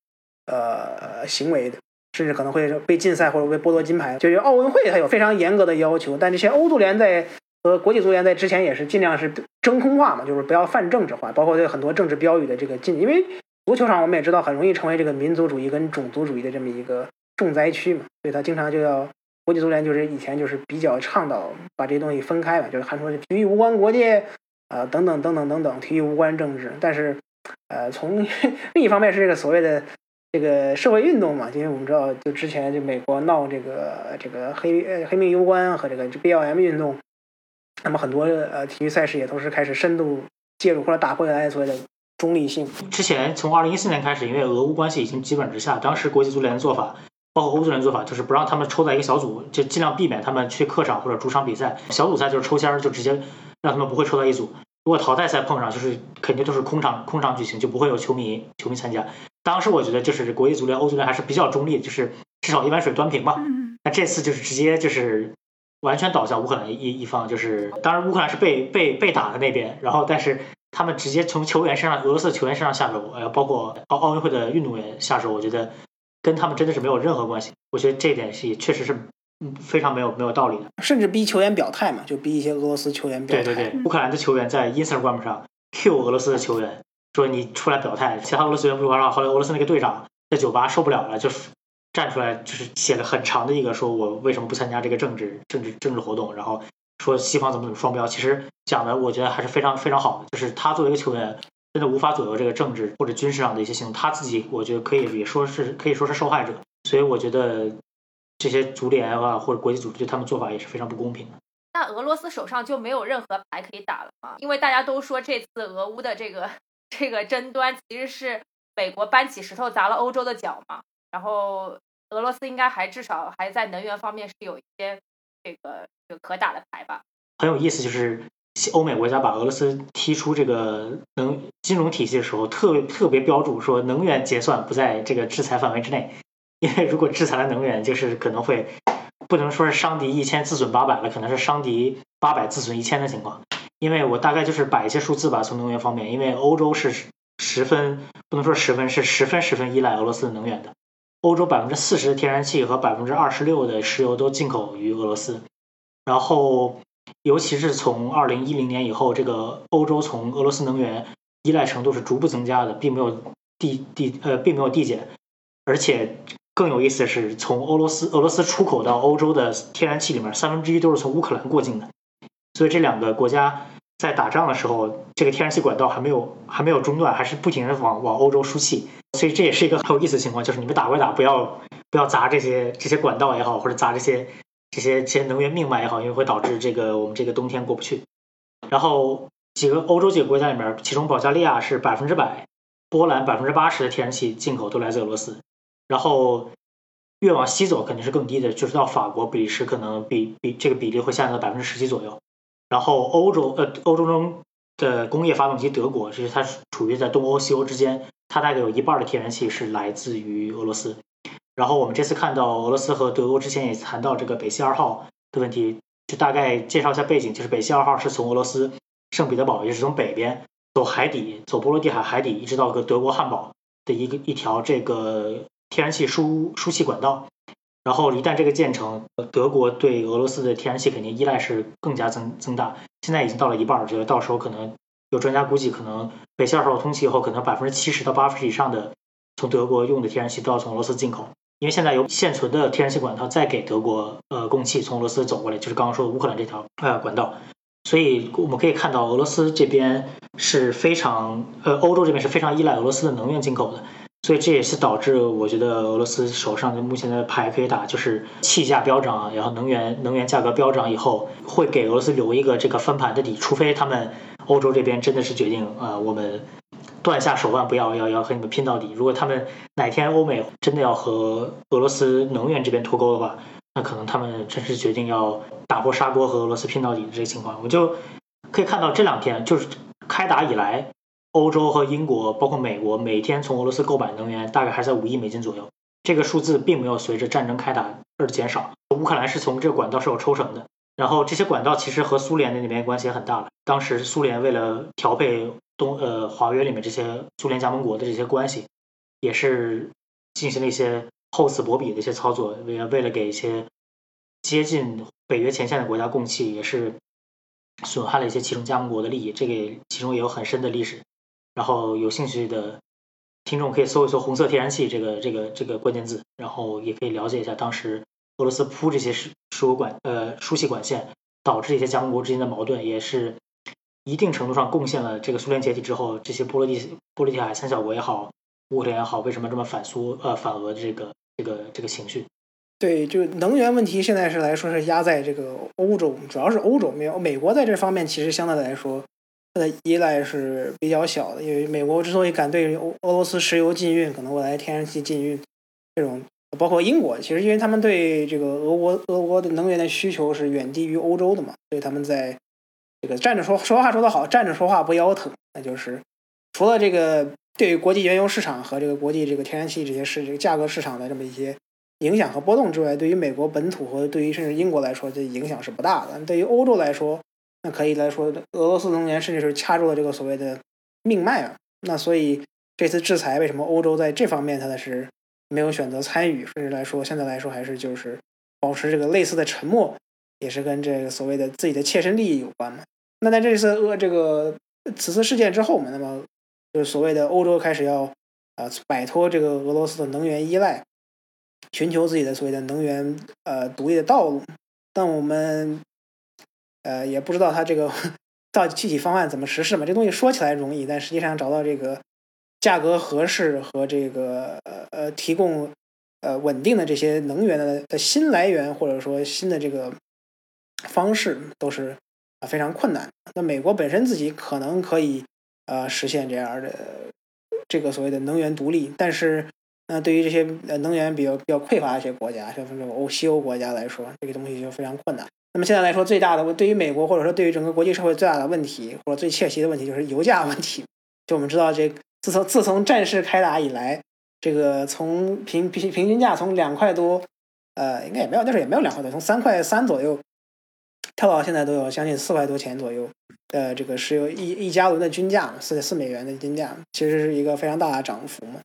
呃行为的。甚至可能会被禁赛或者被剥夺金牌。就是奥运会它有非常严格的要求，但这些欧足联在和国际足联在之前也是尽量是真空化嘛，就是不要泛政治化，包括对很多政治标语的这个禁。因为足球场我们也知道很容易成为这个民族主义跟种族主义的这么一个重灾区嘛，所以他经常就要国际足联就是以前就是比较倡导把这些东西分开嘛，就是喊出体育无关国界啊等等等等等等，体育无关政治。但是呃，从 (laughs) 另一方面是这个所谓的。这个社会运动嘛，因为我们知道，就之前就美国闹这个这个黑呃黑命攸关和这个 BLM 运动，那么很多呃体育赛事也同时开始深度介入或者打回来所谓的中立性。之前从二零一四年开始，因为俄乌关系已经基本之下，当时国际足联的做法，包括欧足联做法，就是不让他们抽在一个小组，就尽量避免他们去客场或者主场比赛。小组赛就是抽签，就直接让他们不会抽到一组。如果淘汰赛碰上，就是肯定都是空场空场举行，就不会有球迷球迷参加。当时我觉得就是国际足联、欧足联还是比较中立，就是至少一碗水端平嘛。那这次就是直接就是完全倒向乌克兰一一方，就是当然乌克兰是被被被打的那边，然后但是他们直接从球员身上、俄罗斯球员身上下手，呃，包括奥奥运会的运动员下手，我觉得跟他们真的是没有任何关系。我觉得这一点是也确实是非常没有没有道理的，甚至逼球员表态嘛，就逼一些俄罗斯球员表态。对对对，乌克兰的球员在 Instagram 上 Q 俄罗斯的球员。说你出来表态，其他俄罗斯员不说话，后来俄罗斯那个队长在酒吧受不了了，就是站出来，就是写了很长的一个，说我为什么不参加这个政治政治政治活动，然后说西方怎么怎么双标。其实讲的我觉得还是非常非常好的，就是他作为一个球员，真的无法左右这个政治或者军事上的一些行动，他自己我觉得可以也说是可以说是受害者。所以我觉得这些足联啊或者国际组织对他们做法也是非常不公平的。那俄罗斯手上就没有任何牌可以打了吗？因为大家都说这次俄乌的这个。这个争端其实是美国搬起石头砸了欧洲的脚嘛，然后俄罗斯应该还至少还在能源方面是有一些这个可打的牌吧。很有意思，就是欧美国家把俄罗斯踢出这个能金融体系的时候，特别特别标注说能源结算不在这个制裁范围之内，因为如果制裁了能源，就是可能会不能说是伤敌一千自损八百了，可能是伤敌八百自损一千的情况。因为我大概就是摆一些数字吧，从能源方面，因为欧洲是十分不能说十分是十分十分依赖俄罗斯的能源的。欧洲百分之四十的天然气和百分之二十六的石油都进口于俄罗斯，然后尤其是从二零一零年以后，这个欧洲从俄罗斯能源依赖程度是逐步增加的，并没有递递呃并没有递减，而且更有意思的是，从俄罗斯俄罗斯出口到欧洲的天然气里面，三分之一都是从乌克兰过境的，所以这两个国家在打仗的时候，这个天然气管道还没有还没有中断，还是不停的往往欧洲输气。所以这也是一个很有意思的情况，就是你们打归打，不要不要砸这些这些管道也好，或者砸这些这些这些能源命脉也好，因为会导致这个我们这个冬天过不去。然后几个欧洲几个国家里面，其中保加利亚是百分之百，波兰百分之八十的天然气进口都来自俄罗斯。然后越往西走肯定是更低的，就是到法国、比利时，可能比比这个比例会下降到百分之十几左右。然后欧洲呃欧洲中的工业发动机，德国其实它处于在东欧西欧之间。它大概有一半的天然气是来自于俄罗斯，然后我们这次看到俄罗斯和德国之前也谈到这个北溪二号的问题，就大概介绍一下背景，就是北溪二号是从俄罗斯圣彼得堡，也是从北边走海底，走波罗的海海底，一直到个德国汉堡的一个一条这个天然气输输气管道，然后一旦这个建成，德国对俄罗斯的天然气肯定依赖是更加增增大，现在已经到了一半，觉得到时候可能。有专家估计，可能北溪二号通气以后，可能百分之七十到八十以上的从德国用的天然气都要从俄罗斯进口，因为现在有现存的天然气管道再给德国呃供气，从俄罗斯走过来，就是刚刚说乌克兰这条呃管道。所以我们可以看到，俄罗斯这边是非常呃，欧洲这边是非常依赖俄罗斯的能源进口的。所以这也是导致我觉得俄罗斯手上的目前的牌可以打，就是气价飙涨，然后能源能源价格飙涨以后，会给俄罗斯留一个这个翻盘的底，除非他们。欧洲这边真的是决定啊，我们断下手腕，不要要要和你们拼到底。如果他们哪天欧美真的要和俄罗斯能源这边脱钩的话，那可能他们真是决定要打破砂锅和俄罗斯拼到底的这个情况。我就可以看到这两天就是开打以来，欧洲和英国包括美国每天从俄罗斯购买能源大概还在五亿美金左右，这个数字并没有随着战争开打而减少。乌克兰是从这个管道是有抽成的。然后这些管道其实和苏联的那边关系也很大了。当时苏联为了调配东呃华约里面这些苏联加盟国的这些关系，也是进行了一些厚此薄彼的一些操作，为为了给一些接近北约前线的国家供气，也是损害了一些其中加盟国的利益。这个其中也有很深的历史。然后有兴趣的听众可以搜一搜“红色天然气”这个这个这个关键字，然后也可以了解一下当时。俄罗斯铺这些输输管呃输气管线，导致一些加盟国之间的矛盾，也是一定程度上贡献了这个苏联解体之后，这些波罗的波罗的海三小国也好，乌克兰也好，为什么这么反苏呃反俄的这个这个这个情绪？对，就能源问题现在是来说是压在这个欧洲，主要是欧洲，没有美国在这方面其实相对来说它的依赖是比较小的，因为美国之所以敢对欧俄罗斯石油禁运，可能未来天然气禁运这种。包括英国，其实因为他们对这个俄国俄国的能源的需求是远低于欧洲的嘛，所以他们在这个站着说说话说得好，站着说话不腰疼。那就是除了这个对于国际原油市场和这个国际这个天然气这些市这个价格市场的这么一些影响和波动之外，对于美国本土和对于甚至英国来说，这影响是不大的。对于欧洲来说，那可以来说，俄罗斯能源甚至是掐住了这个所谓的命脉啊。那所以这次制裁，为什么欧洲在这方面它的是？没有选择参与，甚至来说，现在来说还是就是保持这个类似的沉默，也是跟这个所谓的自己的切身利益有关嘛。那在这次俄这个此次事件之后嘛，那么就是所谓的欧洲开始要呃摆脱这个俄罗斯的能源依赖，寻求自己的所谓的能源呃独立的道路。但我们呃也不知道他这个到底具体方案怎么实施嘛。这东西说起来容易，但实际上找到这个。价格合适和这个呃呃提供呃稳定的这些能源的的新来源或者说新的这个方式都是啊非常困难。那美国本身自己可能可以呃实现这样的这个所谓的能源独立，但是那对于这些呃能源比较比较匮乏一些国家，像这种欧西欧国家来说，这个东西就非常困难。那么现在来说，最大的对于美国或者说对于整个国际社会最大的问题或者最切题的问题就是油价问题。(laughs) 就我们知道，这自从自从战事开打以来，这个从平平平均价从两块多，呃，应该也没有，那时候也没有两块多，从三块三左右跳到现在都有将近四块多钱左右。呃，这个石油一一加仑的均价四点四美元的均价，其实是一个非常大的涨幅嘛。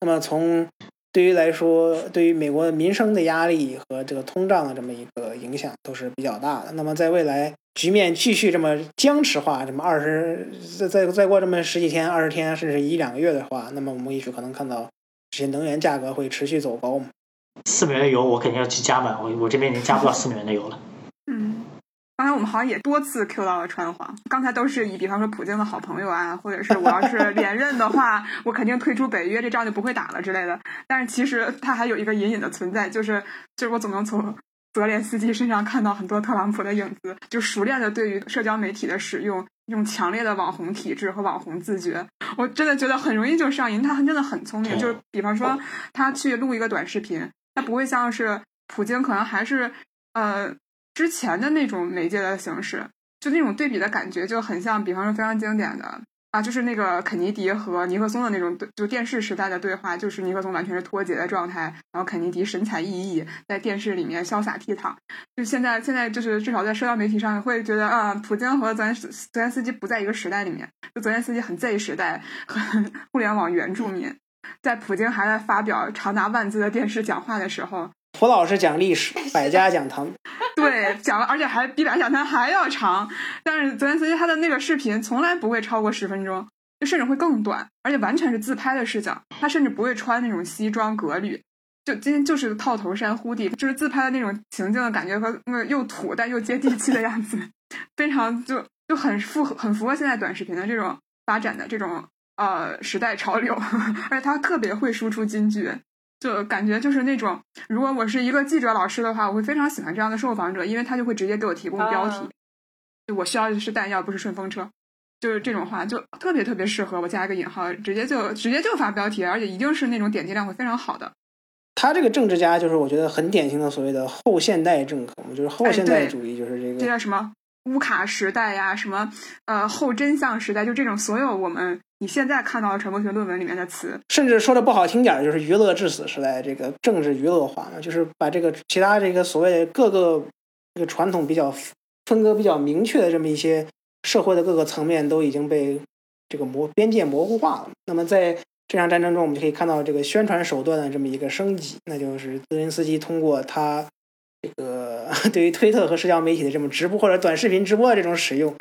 那么从对于来说，对于美国民生的压力和这个通胀的这么一个影响都是比较大的。那么在未来局面继续这么僵持化，这么二十再再再过这么十几天、二十天，甚至一两个月的话，那么我们也许可能看到这些能源价格会持续走高嘛。四美元的油，我肯定要去加满，我我这边已经加不到四美元的油了。嗯。刚才我们好像也多次 Q 到了川黄，刚才都是以比方说普京的好朋友啊，或者是我要是 (laughs) 连任的话，我肯定退出北约，这仗就不会打了之类的。但是其实他还有一个隐隐的存在，就是就是我总能从泽连斯基身上看到很多特朗普的影子，就熟练的对于社交媒体的使用，那种强烈的网红体质和网红自觉，我真的觉得很容易就上瘾。他真的很聪明，就是比方说他去录一个短视频，他不会像是普京，可能还是呃。之前的那种媒介的形式，就那种对比的感觉，就很像，比方说非常经典的啊，就是那个肯尼迪和尼克松的那种，就电视时代的对话，就是尼克松完全是脱节的状态，然后肯尼迪神采奕奕在电视里面潇洒倜傥。就现在，现在就是至少在社交媒体上会觉得啊，普京和泽连泽连斯基不在一个时代里面，就泽连斯基很 Z 时代，很互联网原住民，在普京还在发表长达万字的电视讲话的时候。蒲老师讲历史，百家讲坛，(laughs) 对，讲了，而且还比百家讲坛还要长。但是泽连斯基他的那个视频从来不会超过十分钟，就甚至会更短，而且完全是自拍的视角。他甚至不会穿那种西装革履，就今天就是套头衫、呼地，就是自拍的那种情境的感觉和那个又土但又接地气的样子，(laughs) 非常就就很符合很符合现在短视频的这种发展的这种呃时代潮流，(laughs) 而且他特别会输出金句。就感觉就是那种，如果我是一个记者老师的话，我会非常喜欢这样的受访者，因为他就会直接给我提供标题。就我需要的是弹药，不是顺风车。就是这种话，就特别特别适合我加一个引号，直接就直接就发标题，而且一定是那种点击量会非常好的。他这个政治家就是我觉得很典型的所谓的后现代政客嘛，就是后现代主义，就是这个。这叫什么乌卡时代呀？什么呃后真相时代？就这种所有我们。你现在看到的传播学论文里面的词，甚至说的不好听点儿，就是娱乐至死时代，这个政治娱乐化嘛，就是把这个其他这个所谓的各个这个传统比较分割比较明确的这么一些社会的各个层面都已经被这个模边界模糊化了。那么在这场战争中，我们就可以看到这个宣传手段的这么一个升级，那就是泽连斯基通过他这个 (laughs) 对于推特和社交媒体的这么直播或者短视频直播的这种使用，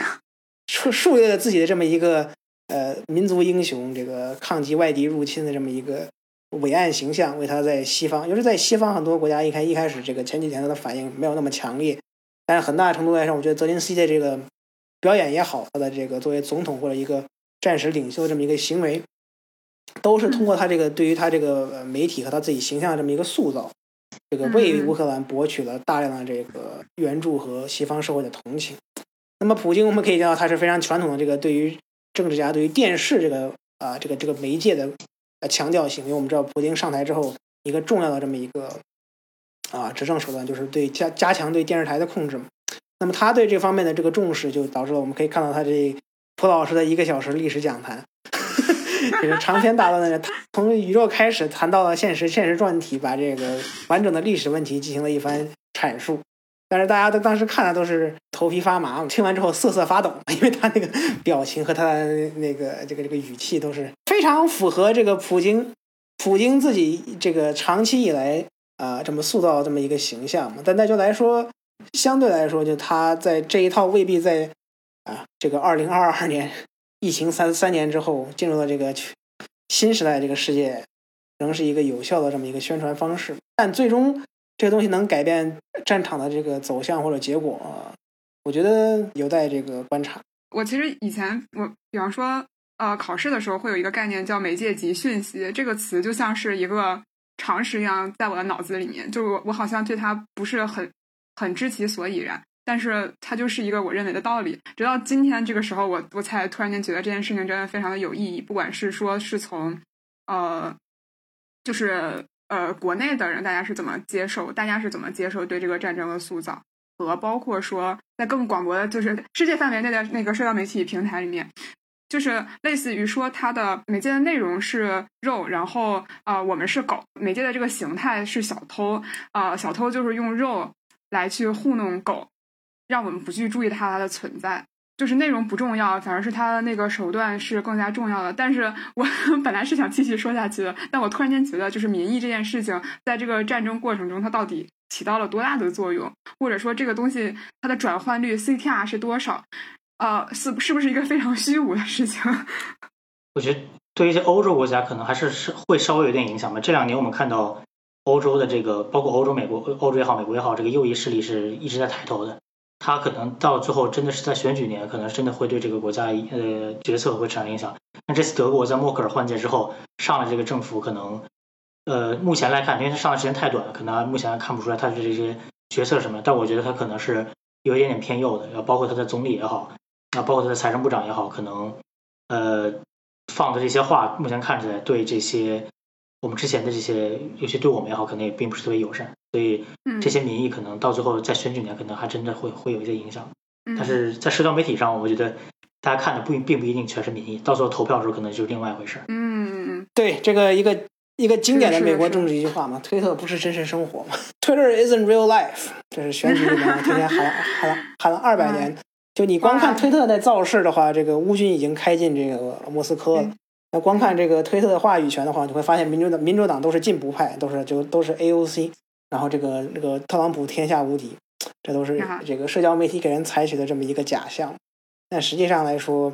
树树立了自己的这么一个。呃，民族英雄，这个抗击外敌入侵的这么一个伟岸形象，为他在西方，就是在西方很多国家一开一开始这个前几天他的反应没有那么强烈，但是很大程度来说，我觉得泽连斯基的这个表演也好，他的这个作为总统或者一个战时领袖这么一个行为，都是通过他这个对于他这个媒体和他自己形象的这么一个塑造，这个为乌克兰博取了大量的这个援助和西方社会的同情。那么普京，我们可以见到他是非常传统的这个对于。政治家对于电视这个啊这个这个媒介的呃强调性，因为我们知道普京上台之后一个重要的这么一个啊执政手段就是对加加强对电视台的控制嘛。那么他对这方面的这个重视，就导致了我们可以看到他这蒲老师的一个小时历史讲坛，这 (laughs) 个长篇大论的他从宇宙开始谈到了现实，现实转体，把这个完整的历史问题进行了一番阐述。但是大家都当时看的都是头皮发麻，听完之后瑟瑟发抖，因为他那个表情和他那个这个这个语气都是非常符合这个普京，普京自己这个长期以来啊这么塑造这么一个形象嘛。但那就来说，相对来说，就他在这一套未必在啊这个二零二二年疫情三三年之后进入了这个新时代这个世界，仍是一个有效的这么一个宣传方式，但最终。这个东西能改变战场的这个走向或者结果，我觉得有待这个观察。我其实以前我比方说呃考试的时候会有一个概念叫媒介及讯息，这个词就像是一个常识一样在我的脑子里面，就我我好像对它不是很很知其所以然，但是它就是一个我认为的道理。直到今天这个时候，我我才突然间觉得这件事情真的非常的有意义，不管是说是从呃就是。呃，国内的人大家是怎么接受？大家是怎么接受对这个战争的塑造？和包括说在更广博的，就是 (laughs) 世界范围内的那个社交媒体平台里面，就是类似于说它的媒介的内容是肉，然后啊我们是狗，媒介的这个形态是小偷啊，小偷就是用肉来去糊弄狗，让我们不去注意它的存在。就是内容不重要，反而是他的那个手段是更加重要的。但是我 (laughs) 本来是想继续说下去的，但我突然间觉得，就是民意这件事情，在这个战争过程中，它到底起到了多大的作用，或者说这个东西它的转换率 CTR 是多少？呃，是是不是一个非常虚无的事情？(laughs) 我觉得对于一些欧洲国家，可能还是是会稍微有点影响吧。这两年我们看到欧洲的这个，包括欧洲、美国、欧洲也好，美国也好，这个右翼势力是一直在抬头的。他可能到最后真的是在选举年，可能真的会对这个国家呃决策会产生影响。那这次德国在默克尔换届之后上了这个政府，可能呃目前来看，因为他上的时间太短了，可能目前还看不出来他的这些决策什么。但我觉得他可能是有一点点偏右的，要包括他的总理也好，啊包括他的财政部长也好，可能呃放的这些话，目前看起来对这些。我们之前的这些，尤其对我们也好，可能也并不是特别友善，所以这些民意可能到最后在选举年，可能还真的会会有一些影响。但是在社交媒体上，我觉得大家看的不并不一定全是民意，到时候投票的时候可能就是另外一回事。嗯，对，这个一个一个经典的美国政治一句话嘛，推特不是真实生活嘛，Twitter isn't real life，这是选举里面天天喊 (laughs) 喊喊了二百年。就你光看推特那造势的话，这个乌军已经开进这个莫斯科了。那光看这个推特的话语权的话，你会发现民主党民主党都是进步派，都是就都是 AOC，然后这个这个特朗普天下无敌，这都是这个社交媒体给人采取的这么一个假象。但实际上来说，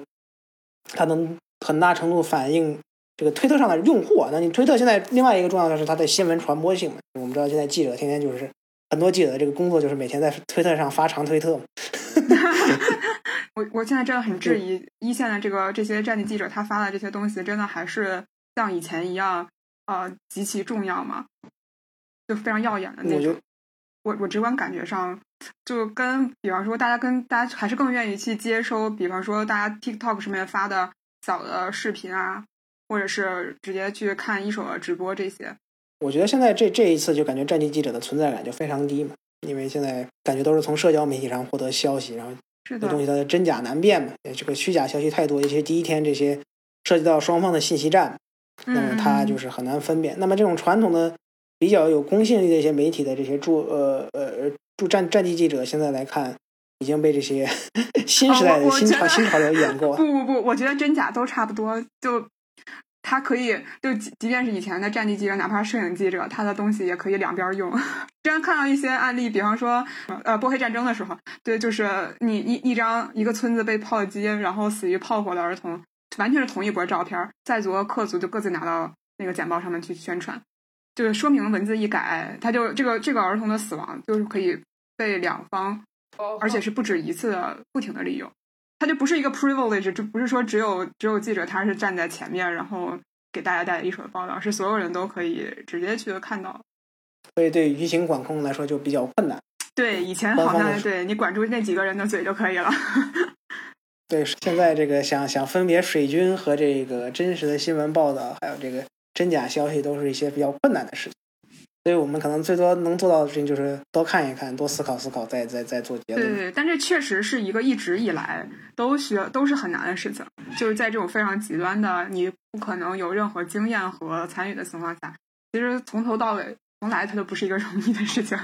它能很大程度反映这个推特上的用户啊。那你推特现在另外一个重要的是它的新闻传播性嘛？我们知道现在记者天天就是很多记者的这个工作就是每天在推特上发长推特。(laughs) 我我现在真的很质疑一线的这个这些战地记者，他发的这些东西，真的还是像以前一样，呃，极其重要吗？就非常耀眼的那种。我我直观感觉上，就跟比方说，大家跟大家还是更愿意去接收，比方说大家 TikTok 上面发的小的视频啊，或者是直接去看一手的直播这些。我觉得现在这这一次就感觉战地记者的存在感就非常低嘛，因为现在感觉都是从社交媒体上获得消息，然后。这东西它的真假难辨嘛，这个虚假消息太多，尤其第一天这些涉及到双方的信息战，那么它就是很难分辨。那么这种传统的比较有公信力的一些媒体的这些驻呃呃驻战战地记者，现在来看已经被这些 (laughs) 新时代的新潮新潮流掩过。不不不，我觉得真假都差不多，就。他可以，就即即便是以前的战地记者，哪怕摄影记者，他的东西也可以两边用。(laughs) 之前看到一些案例，比方说，呃，波黑战争的时候，对，就是你一一张一个村子被炮击，然后死于炮火的儿童，完全是同一波照片，在族和克族就各自拿到那个简报上面去宣传，就是说明文字一改，他就这个这个儿童的死亡就是可以被两方，而且是不止一次的不停的利用。它就不是一个 privilege，就不是说只有只有记者他是站在前面，然后给大家带来一手的报道，是所有人都可以直接去看到。所以对舆情管控来说就比较困难。对，以前好像对你管住那几个人的嘴就可以了。(laughs) 对，现在这个想想分别水军和这个真实的新闻报道，还有这个真假消息，都是一些比较困难的事情。所以我们可能最多能做到的事情就是多看一看，多思考思考，再再再做结论。对对，但这确实是一个一直以来都需要都是很难的事情。就是在这种非常极端的，你不可能有任何经验和参与的情况下，其实从头到尾，从来它都不是一个容易的事情。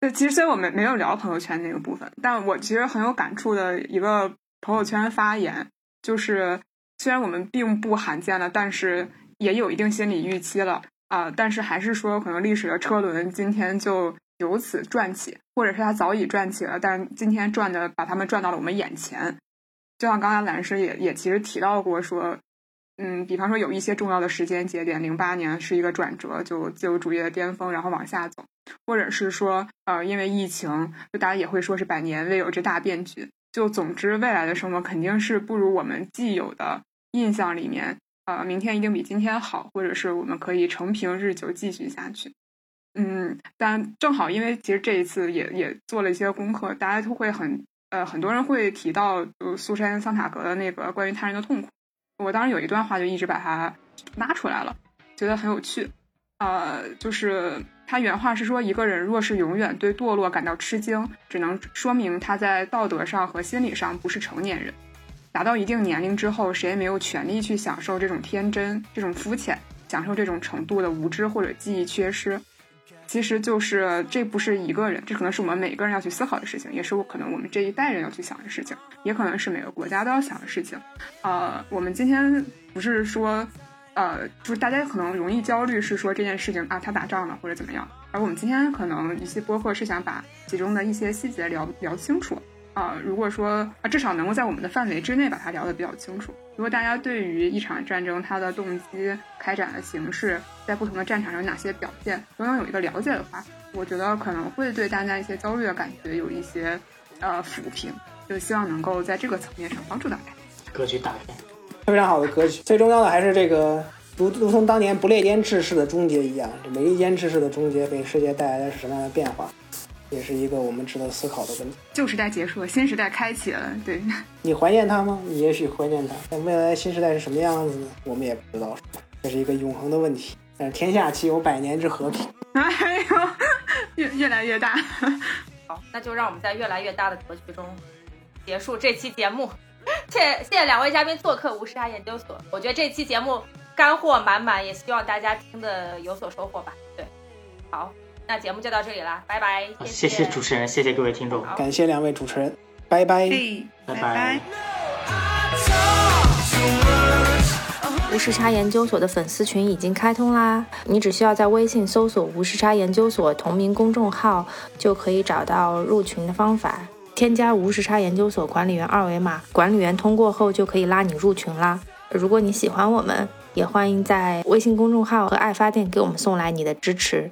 对，其实虽然我们没有聊朋友圈那个部分，但我其实很有感触的一个朋友圈发言，就是虽然我们并不罕见了，但是也有一定心理预期了。啊，但是还是说，可能历史的车轮今天就由此转起，或者是它早已转起了，但今天转的把它们转到了我们眼前。就像刚才兰师也也其实提到过，说，嗯，比方说有一些重要的时间节点，零八年是一个转折，就自由主义的巅峰，然后往下走，或者是说，呃，因为疫情，就大家也会说是百年未有之大变局。就总之，未来的生活肯定是不如我们既有的印象里面。呃，明天一定比今天好，或者是我们可以承平日久继续下去。嗯，但正好因为其实这一次也也做了一些功课，大家都会很呃很多人会提到就苏珊桑塔格的那个关于他人的痛苦。我当时有一段话就一直把它拉出来了，觉得很有趣。呃，就是他原话是说，一个人若是永远对堕落感到吃惊，只能说明他在道德上和心理上不是成年人。达到一定年龄之后，谁也没有权利去享受这种天真、这种肤浅，享受这种程度的无知或者记忆缺失。其实就是这不是一个人，这可能是我们每个人要去思考的事情，也是我可能我们这一代人要去想的事情，也可能是每个国家都要想的事情。呃，我们今天不是说，呃，就是大家可能容易焦虑，是说这件事情啊，他打仗了或者怎么样。而我们今天可能一些播客是想把其中的一些细节聊聊清楚。啊，如果说啊，至少能够在我们的范围之内把它聊得比较清楚。如果大家对于一场战争它的动机、开展的形式，在不同的战场上有哪些表现，都能有一个了解的话，我觉得可能会对大家一些焦虑的感觉有一些呃抚平。就希望能够在这个层面上帮助大家。格局打开，非常好的格局。最重要的还是这个，如如同当年不列颠制式的终结一样，这美利坚制式的终结给世界带来的是什么样的变化？也是一个我们值得思考的问题。旧时代结束了，新时代开启了。对，你怀念它吗？你也许怀念它，但未来新时代是什么样子呢？我们也不知道，这是一个永恒的问题。但是天下岂有百年之和平？(laughs) 哎呦，越越来越大。好，那就让我们在越来越大的格局中结束这期节目。(laughs) 谢谢谢两位嘉宾做客无时差研究所。我觉得这期节目干货满满，也希望大家听的有所收获吧。对，好。那节目就到这里了，拜拜！谢谢主持人，谢谢各位听众，感谢两位主持人，拜拜，拜拜。无时差研究所的粉丝群已经开通啦，你只需要在微信搜索“无时差研究所”同名公众号，就可以找到入群的方法。添加无时差研究所管理员二维码，管理员通过后就可以拉你入群啦。如果你喜欢我们，也欢迎在微信公众号和爱发电给我们送来你的支持。